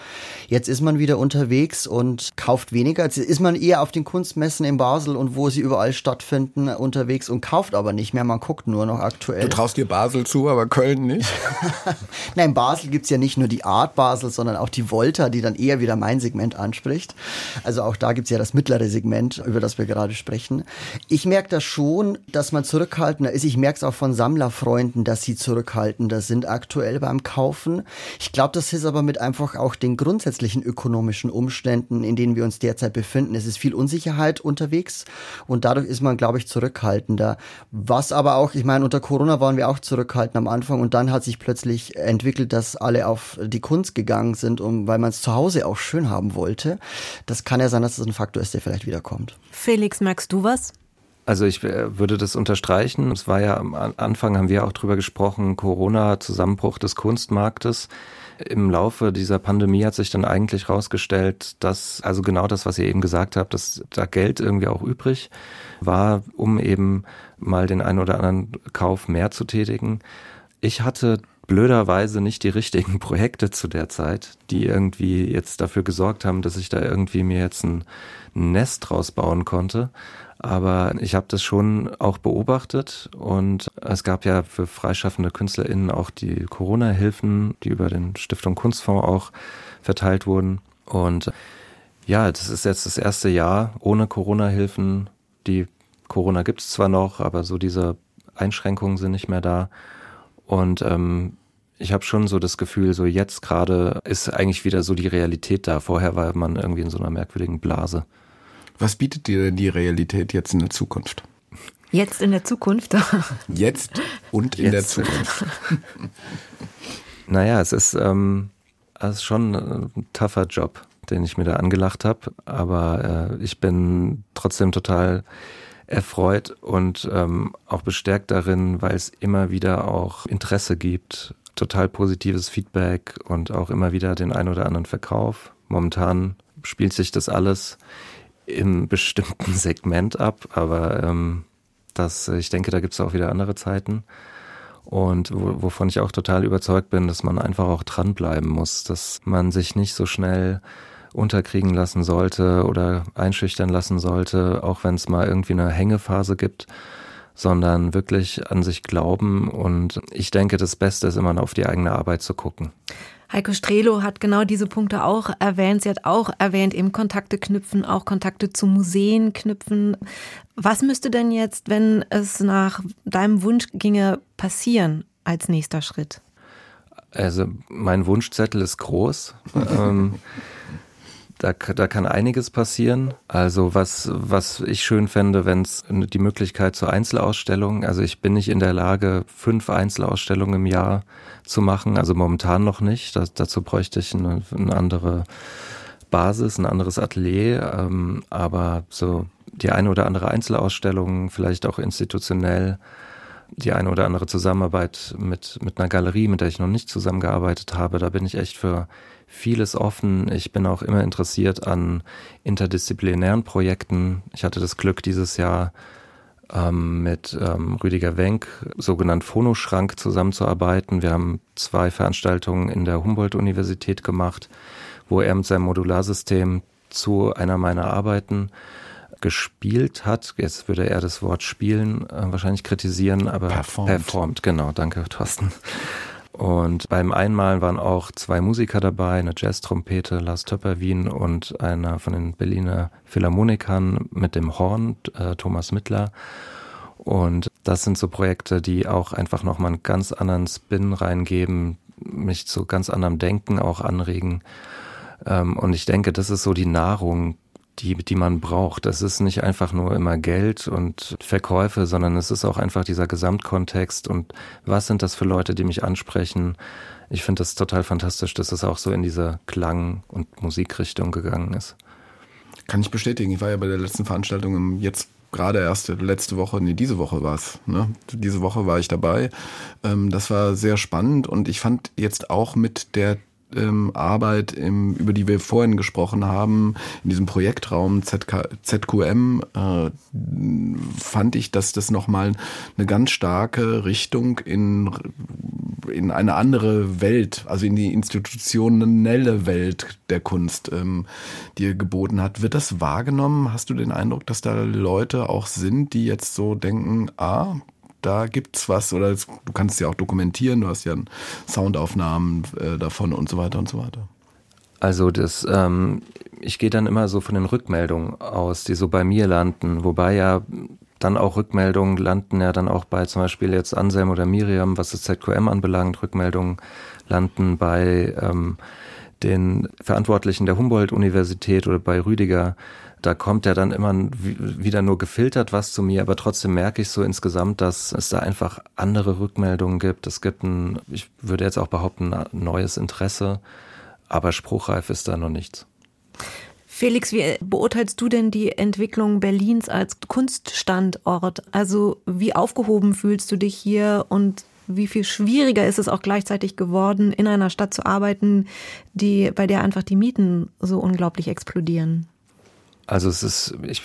Speaker 6: Jetzt ist man wieder unterwegs und kauft weniger. Jetzt ist man eher auf den Kunstmessen in Basel und wo sie überall stattfinden unterwegs und kauft aber nicht mehr. Man guckt nur noch aktuell.
Speaker 5: Du traust dir Basel zu, aber Köln nicht?
Speaker 6: Nein, in Basel gibt's ja nicht nur die Art Basel, sondern auch die Volta, die dann eher wieder mein Segment anspricht. Also auch da gibt's ja das mittlere Segment, über das wir gerade sprechen. Ich merke das schon, dass man zurückhaltender ist. Ich merke es auch von Sammlerfreunden, dass sie zurückhaltender sind aktuell beim Kaufen. Ich glaube, das ist aber mit einfach auch den grundsätzlichen ökonomischen Umständen, in denen wir uns derzeit befinden. Es ist viel Unsicherheit unterwegs und dadurch ist man, glaube ich, zurückhaltender. Was aber auch, ich meine, unter Corona waren wir auch zurückhaltend am Anfang und dann hat sich plötzlich entwickelt, dass alle auf die Kunst gegangen sind, um, weil man es zu Hause auch schön haben wollte. Das kann ja sein, dass das ein Faktor ist, der vielleicht wiederkommt.
Speaker 4: Felix, merkst du was?
Speaker 2: Also ich äh, würde das unterstreichen. Es war ja am Anfang, haben wir auch drüber gesprochen, Corona, Zusammenbruch des Kunstmarktes. Im Laufe dieser Pandemie hat sich dann eigentlich herausgestellt, dass, also genau das, was ihr eben gesagt habt, dass da Geld irgendwie auch übrig war, um eben mal den einen oder anderen Kauf mehr zu tätigen. Ich hatte blöderweise nicht die richtigen Projekte zu der Zeit, die irgendwie jetzt dafür gesorgt haben, dass ich da irgendwie mir jetzt ein Nest draus bauen konnte. Aber ich habe das schon auch beobachtet und es gab ja für freischaffende KünstlerInnen auch die Corona-Hilfen, die über den Stiftung Kunstfonds auch verteilt wurden. Und ja, das ist jetzt das erste Jahr ohne Corona-Hilfen. Die Corona gibt's zwar noch, aber so diese Einschränkungen sind nicht mehr da. Und ähm, ich habe schon so das Gefühl, so jetzt gerade ist eigentlich wieder so die Realität da. Vorher war man irgendwie in so einer merkwürdigen Blase.
Speaker 5: Was bietet dir denn die Realität jetzt in der Zukunft?
Speaker 4: Jetzt in der Zukunft?
Speaker 5: jetzt und in jetzt. der Zukunft.
Speaker 2: naja, es ist, ähm, es ist schon ein tougher Job, den ich mir da angelacht habe. Aber äh, ich bin trotzdem total erfreut und ähm, auch bestärkt darin, weil es immer wieder auch Interesse gibt, total positives Feedback und auch immer wieder den ein oder anderen Verkauf. Momentan spielt sich das alles im bestimmten Segment ab, aber ähm, das, ich denke, da gibt es auch wieder andere Zeiten. Und wo, wovon ich auch total überzeugt bin, dass man einfach auch dranbleiben muss, dass man sich nicht so schnell unterkriegen lassen sollte oder einschüchtern lassen sollte, auch wenn es mal irgendwie eine Hängephase gibt, sondern wirklich an sich glauben. Und ich denke, das Beste ist immer auf die eigene Arbeit zu gucken.
Speaker 4: Heiko Strelo hat genau diese Punkte auch erwähnt. Sie hat auch erwähnt, eben Kontakte knüpfen, auch Kontakte zu Museen knüpfen. Was müsste denn jetzt, wenn es nach deinem Wunsch ginge, passieren als nächster Schritt?
Speaker 2: Also mein Wunschzettel ist groß. ähm, da, da kann einiges passieren. Also was, was ich schön fände, wenn es die Möglichkeit zur Einzelausstellung, also ich bin nicht in der Lage, fünf Einzelausstellungen im Jahr zu machen, also momentan noch nicht. Das, dazu bräuchte ich eine, eine, andere Basis, ein anderes Atelier, ähm, aber so die eine oder andere Einzelausstellung, vielleicht auch institutionell, die eine oder andere Zusammenarbeit mit, mit einer Galerie, mit der ich noch nicht zusammengearbeitet habe, da bin ich echt für vieles offen. Ich bin auch immer interessiert an interdisziplinären Projekten. Ich hatte das Glück, dieses Jahr ähm, mit ähm, Rüdiger Wenk, sogenannt Phonoschrank, zusammenzuarbeiten. Wir haben zwei Veranstaltungen in der Humboldt-Universität gemacht, wo er mit seinem Modularsystem zu einer meiner Arbeiten gespielt hat. Jetzt würde er das Wort spielen äh, wahrscheinlich kritisieren, aber
Speaker 5: performt.
Speaker 2: performt. Genau, danke, Thorsten. Und beim Einmalen waren auch zwei Musiker dabei, eine Jazz-Trompete, Lars Töpperwien und einer von den Berliner Philharmonikern mit dem Horn, äh, Thomas Mittler. Und das sind so Projekte, die auch einfach nochmal einen ganz anderen Spin reingeben, mich zu ganz anderem Denken auch anregen. Ähm, und ich denke, das ist so die Nahrung, die, die man braucht. Das ist nicht einfach nur immer Geld und Verkäufe, sondern es ist auch einfach dieser Gesamtkontext und was sind das für Leute, die mich ansprechen. Ich finde das total fantastisch, dass es auch so in diese Klang- und Musikrichtung gegangen ist.
Speaker 5: Kann ich bestätigen. Ich war ja bei der letzten Veranstaltung jetzt gerade erst letzte Woche, nee, diese Woche war es. Ne? Diese Woche war ich dabei. Ähm, das war sehr spannend und ich fand jetzt auch mit der ähm, Arbeit, im, über die wir vorhin gesprochen haben, in diesem Projektraum ZK, ZQM, äh, fand ich, dass das nochmal eine ganz starke Richtung in, in eine andere Welt, also in die institutionelle Welt der Kunst, ähm, dir geboten hat. Wird das wahrgenommen? Hast du den Eindruck, dass da Leute auch sind, die jetzt so denken, ah, da gibt's was oder das, du kannst ja auch dokumentieren, du hast ja Soundaufnahmen äh, davon und so weiter und so weiter.
Speaker 2: Also das, ähm, ich gehe dann immer so von den Rückmeldungen aus, die so bei mir landen, wobei ja dann auch Rückmeldungen landen ja dann auch bei zum Beispiel jetzt Anselm oder Miriam, was das ZQM anbelangt, Rückmeldungen landen bei ähm, den Verantwortlichen der Humboldt-Universität oder bei Rüdiger da kommt ja dann immer wieder nur gefiltert was zu mir, aber trotzdem merke ich so insgesamt, dass es da einfach andere Rückmeldungen gibt. Es gibt ein, ich würde jetzt auch behaupten, ein neues Interesse, aber spruchreif ist da noch nichts.
Speaker 4: Felix, wie beurteilst du denn die Entwicklung Berlins als Kunststandort? Also wie aufgehoben fühlst du dich hier und wie viel schwieriger ist es auch gleichzeitig geworden, in einer Stadt zu arbeiten, die, bei der einfach die Mieten so unglaublich explodieren?
Speaker 2: Also es ist, ich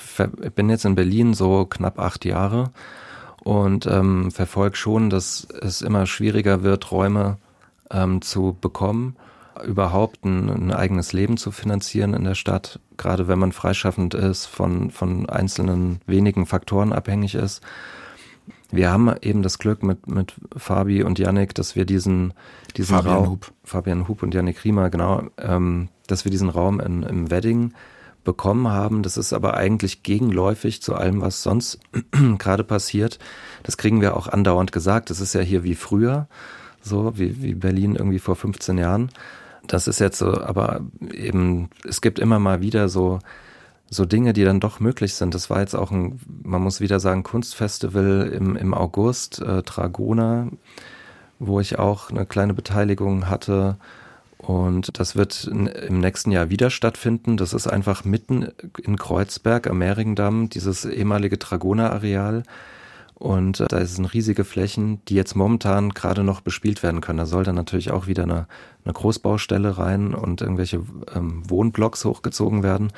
Speaker 2: bin jetzt in Berlin so knapp acht Jahre und ähm, verfolge schon, dass es immer schwieriger wird, Räume ähm, zu bekommen, überhaupt ein, ein, eigenes Leben zu finanzieren in der Stadt, gerade wenn man freischaffend ist, von, von einzelnen wenigen Faktoren abhängig ist. Wir haben eben das Glück mit, mit Fabi und Yannick, dass wir diesen, diesen
Speaker 5: Fabian
Speaker 2: Raum,
Speaker 5: Hub.
Speaker 2: Fabian Hub und Yannick Riemer, genau, ähm, dass wir diesen Raum in, im Wedding bekommen haben. Das ist aber eigentlich gegenläufig zu allem, was sonst gerade passiert. Das kriegen wir auch andauernd gesagt. Das ist ja hier wie früher, so wie, wie Berlin irgendwie vor 15 Jahren. Das ist jetzt so, aber eben, es gibt immer mal wieder so, so Dinge, die dann doch möglich sind. Das war jetzt auch ein, man muss wieder sagen, Kunstfestival im, im August, äh, Dragona, wo ich auch eine kleine Beteiligung hatte. Und das wird im nächsten Jahr wieder stattfinden. Das ist einfach mitten in Kreuzberg am Mehringdamm, dieses ehemalige Dragoner-Areal. Und äh, da sind riesige Flächen, die jetzt momentan gerade noch bespielt werden können. Da soll dann natürlich auch wieder eine, eine Großbaustelle rein und irgendwelche ähm, Wohnblocks hochgezogen werden.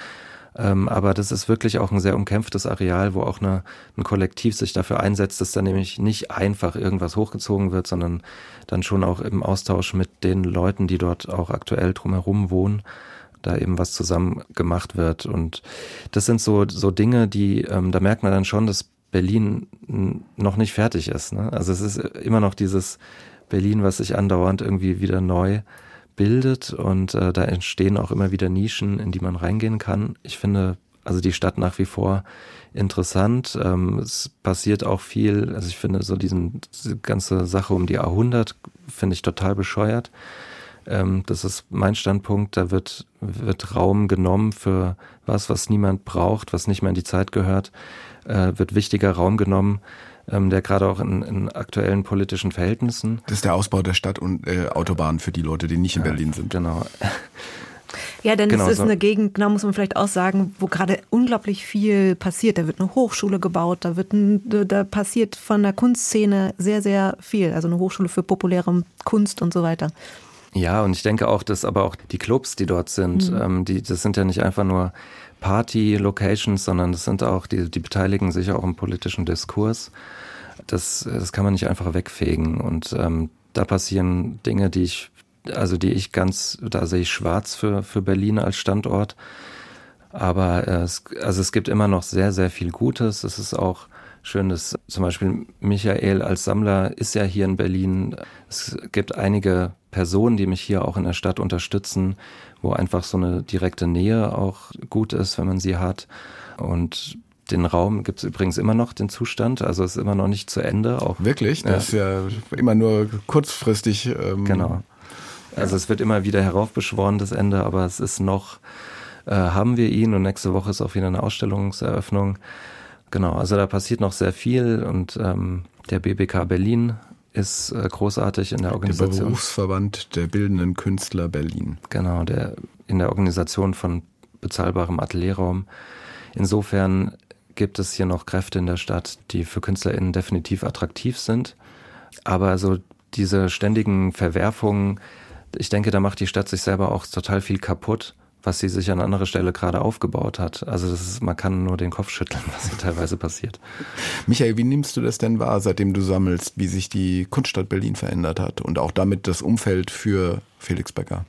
Speaker 2: Ähm, aber das ist wirklich auch ein sehr umkämpftes Areal, wo auch eine, ein Kollektiv sich dafür einsetzt, dass da nämlich nicht einfach irgendwas hochgezogen wird, sondern dann schon auch im Austausch mit den Leuten, die dort auch aktuell drumherum wohnen, da eben was zusammen gemacht wird. Und das sind so, so Dinge, die, ähm, da merkt man dann schon, dass Berlin noch nicht fertig ist. Ne? Also es ist immer noch dieses Berlin, was sich andauernd irgendwie wieder neu bildet und äh, da entstehen auch immer wieder Nischen, in die man reingehen kann. Ich finde also die Stadt nach wie vor interessant. Ähm, es passiert auch viel, also ich finde so diesen, diese ganze Sache um die A100 finde ich total bescheuert. Ähm, das ist mein Standpunkt. Da wird, wird Raum genommen für was, was niemand braucht, was nicht mehr in die Zeit gehört, äh, wird wichtiger Raum genommen, ähm, der gerade auch in, in, aktuellen politischen Verhältnissen.
Speaker 5: Das ist der Ausbau der Stadt und äh, Autobahn für die Leute, die nicht in ja, Berlin sind.
Speaker 2: Genau.
Speaker 4: Ja, denn genau, es ist so. eine Gegend, genau muss man vielleicht auch sagen, wo gerade unglaublich viel passiert. Da wird eine Hochschule gebaut, da wird ein, da passiert von der Kunstszene sehr, sehr viel. Also eine Hochschule für populäre Kunst und so weiter.
Speaker 2: Ja, und ich denke auch, dass aber auch die Clubs, die dort sind, mhm. ähm, die, das sind ja nicht einfach nur Party-Locations, sondern das sind auch, die, die beteiligen sich auch im politischen Diskurs. Das, das kann man nicht einfach wegfegen. Und ähm, da passieren Dinge, die ich, also die ich ganz, da sehe ich schwarz für, für Berlin als Standort. Aber äh, es, also es gibt immer noch sehr, sehr viel Gutes. Es ist auch schön, dass zum Beispiel Michael als Sammler ist ja hier in Berlin. Es gibt einige Personen, die mich hier auch in der Stadt unterstützen, wo einfach so eine direkte Nähe auch gut ist, wenn man sie hat. Und den Raum gibt es übrigens immer noch, den Zustand, also ist immer noch nicht zu Ende. Auch,
Speaker 5: Wirklich? Das ja. ist ja immer nur kurzfristig.
Speaker 2: Ähm, genau. Also es wird immer wieder heraufbeschworen, das Ende, aber es ist noch, äh, haben wir ihn und nächste Woche ist auch wieder eine Ausstellungseröffnung. Genau, also da passiert noch sehr viel und ähm, der BBK Berlin ist äh, großartig in der Organisation.
Speaker 5: Der Berufsverband der Bildenden Künstler Berlin.
Speaker 2: Genau, der in der Organisation von bezahlbarem Atelierraum. Insofern gibt es hier noch Kräfte in der Stadt, die für KünstlerInnen definitiv attraktiv sind. Aber so diese ständigen Verwerfungen, ich denke, da macht die Stadt sich selber auch total viel kaputt was sie sich an anderer Stelle gerade aufgebaut hat. Also das ist, man kann nur den Kopf schütteln, was hier teilweise passiert.
Speaker 5: Michael, wie nimmst du das denn wahr, seitdem du sammelst, wie sich die Kunststadt Berlin verändert hat und auch damit das Umfeld für Felix Becker?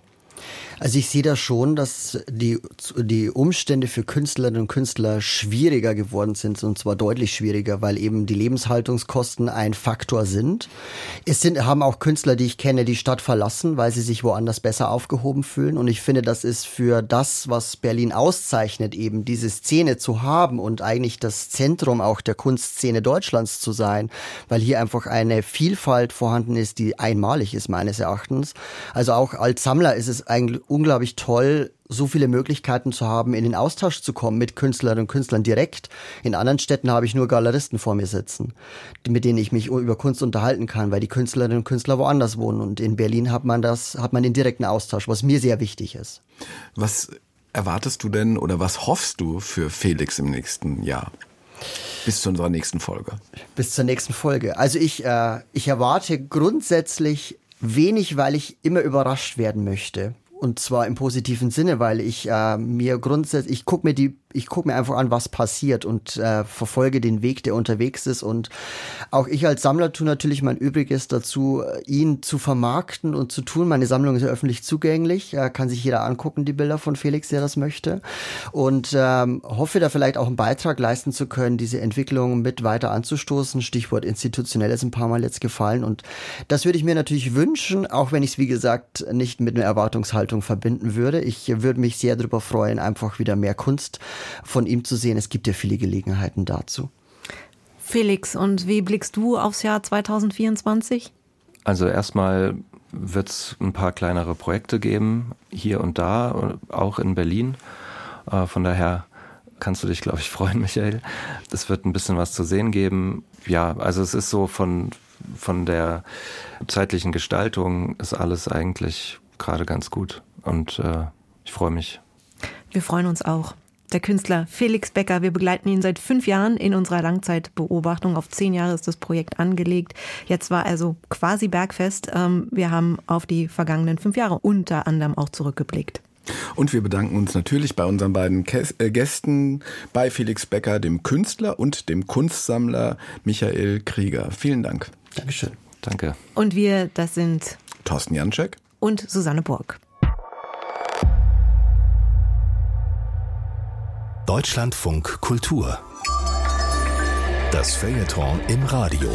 Speaker 6: Also ich sehe da schon, dass die, die Umstände für Künstlerinnen und Künstler schwieriger geworden sind und zwar deutlich schwieriger, weil eben die Lebenshaltungskosten ein Faktor sind. Es sind, haben auch Künstler, die ich kenne, die Stadt verlassen, weil sie sich woanders besser aufgehoben fühlen und ich finde, das ist für das, was Berlin auszeichnet, eben diese Szene zu haben und eigentlich das Zentrum auch der Kunstszene Deutschlands zu sein, weil hier einfach eine Vielfalt vorhanden ist, die einmalig ist meines Erachtens. Also auch als Sammler ist es eigentlich unglaublich toll, so viele Möglichkeiten zu haben, in den Austausch zu kommen mit Künstlerinnen und Künstlern direkt. In anderen Städten habe ich nur Galeristen vor mir sitzen, mit denen ich mich über Kunst unterhalten kann, weil die Künstlerinnen und Künstler woanders wohnen. Und in Berlin hat man das, hat man den direkten Austausch, was mir sehr wichtig ist.
Speaker 5: Was erwartest du denn oder was hoffst du für Felix im nächsten Jahr? Bis zu unserer nächsten Folge.
Speaker 6: Bis zur nächsten Folge. Also ich, äh, ich erwarte grundsätzlich wenig, weil ich immer überrascht werden möchte. Und zwar im positiven Sinne, weil ich äh, mir grundsätzlich, ich gucke mir die ich gucke mir einfach an, was passiert und äh, verfolge den Weg, der unterwegs ist. Und auch ich als Sammler tue natürlich mein Übriges dazu, ihn zu vermarkten und zu tun. Meine Sammlung ist ja öffentlich zugänglich, äh, kann sich jeder angucken, die Bilder von Felix, der das möchte. Und ähm, hoffe da vielleicht auch einen Beitrag leisten zu können, diese Entwicklung mit weiter anzustoßen. Stichwort institutionell ist ein paar Mal jetzt gefallen. Und das würde ich mir natürlich wünschen, auch wenn ich es, wie gesagt, nicht mit einer Erwartungshaltung verbinden würde. Ich würde mich sehr darüber freuen, einfach wieder mehr Kunst von ihm zu sehen. Es gibt ja viele Gelegenheiten dazu.
Speaker 4: Felix, und wie blickst du aufs Jahr 2024?
Speaker 2: Also erstmal wird es ein paar kleinere Projekte geben, hier und da, auch in Berlin. Äh, von daher kannst du dich, glaube ich, freuen, Michael. Es wird ein bisschen was zu sehen geben. Ja, also es ist so von, von der zeitlichen Gestaltung ist alles eigentlich gerade ganz gut. Und äh, ich freue mich.
Speaker 4: Wir freuen uns auch der Künstler Felix Becker. Wir begleiten ihn seit fünf Jahren in unserer Langzeitbeobachtung. Auf zehn Jahre ist das Projekt angelegt. Jetzt war also quasi bergfest. Ähm, wir haben auf die vergangenen fünf Jahre unter anderem auch zurückgeblickt.
Speaker 5: Und wir bedanken uns natürlich bei unseren beiden äh, Gästen, bei Felix Becker, dem Künstler und dem Kunstsammler Michael Krieger. Vielen Dank.
Speaker 6: Dankeschön.
Speaker 2: Danke.
Speaker 4: Und wir, das sind
Speaker 5: Thorsten Janczek
Speaker 4: und Susanne Burg.
Speaker 1: Deutschlandfunk Kultur. Das Feuilleton im Radio.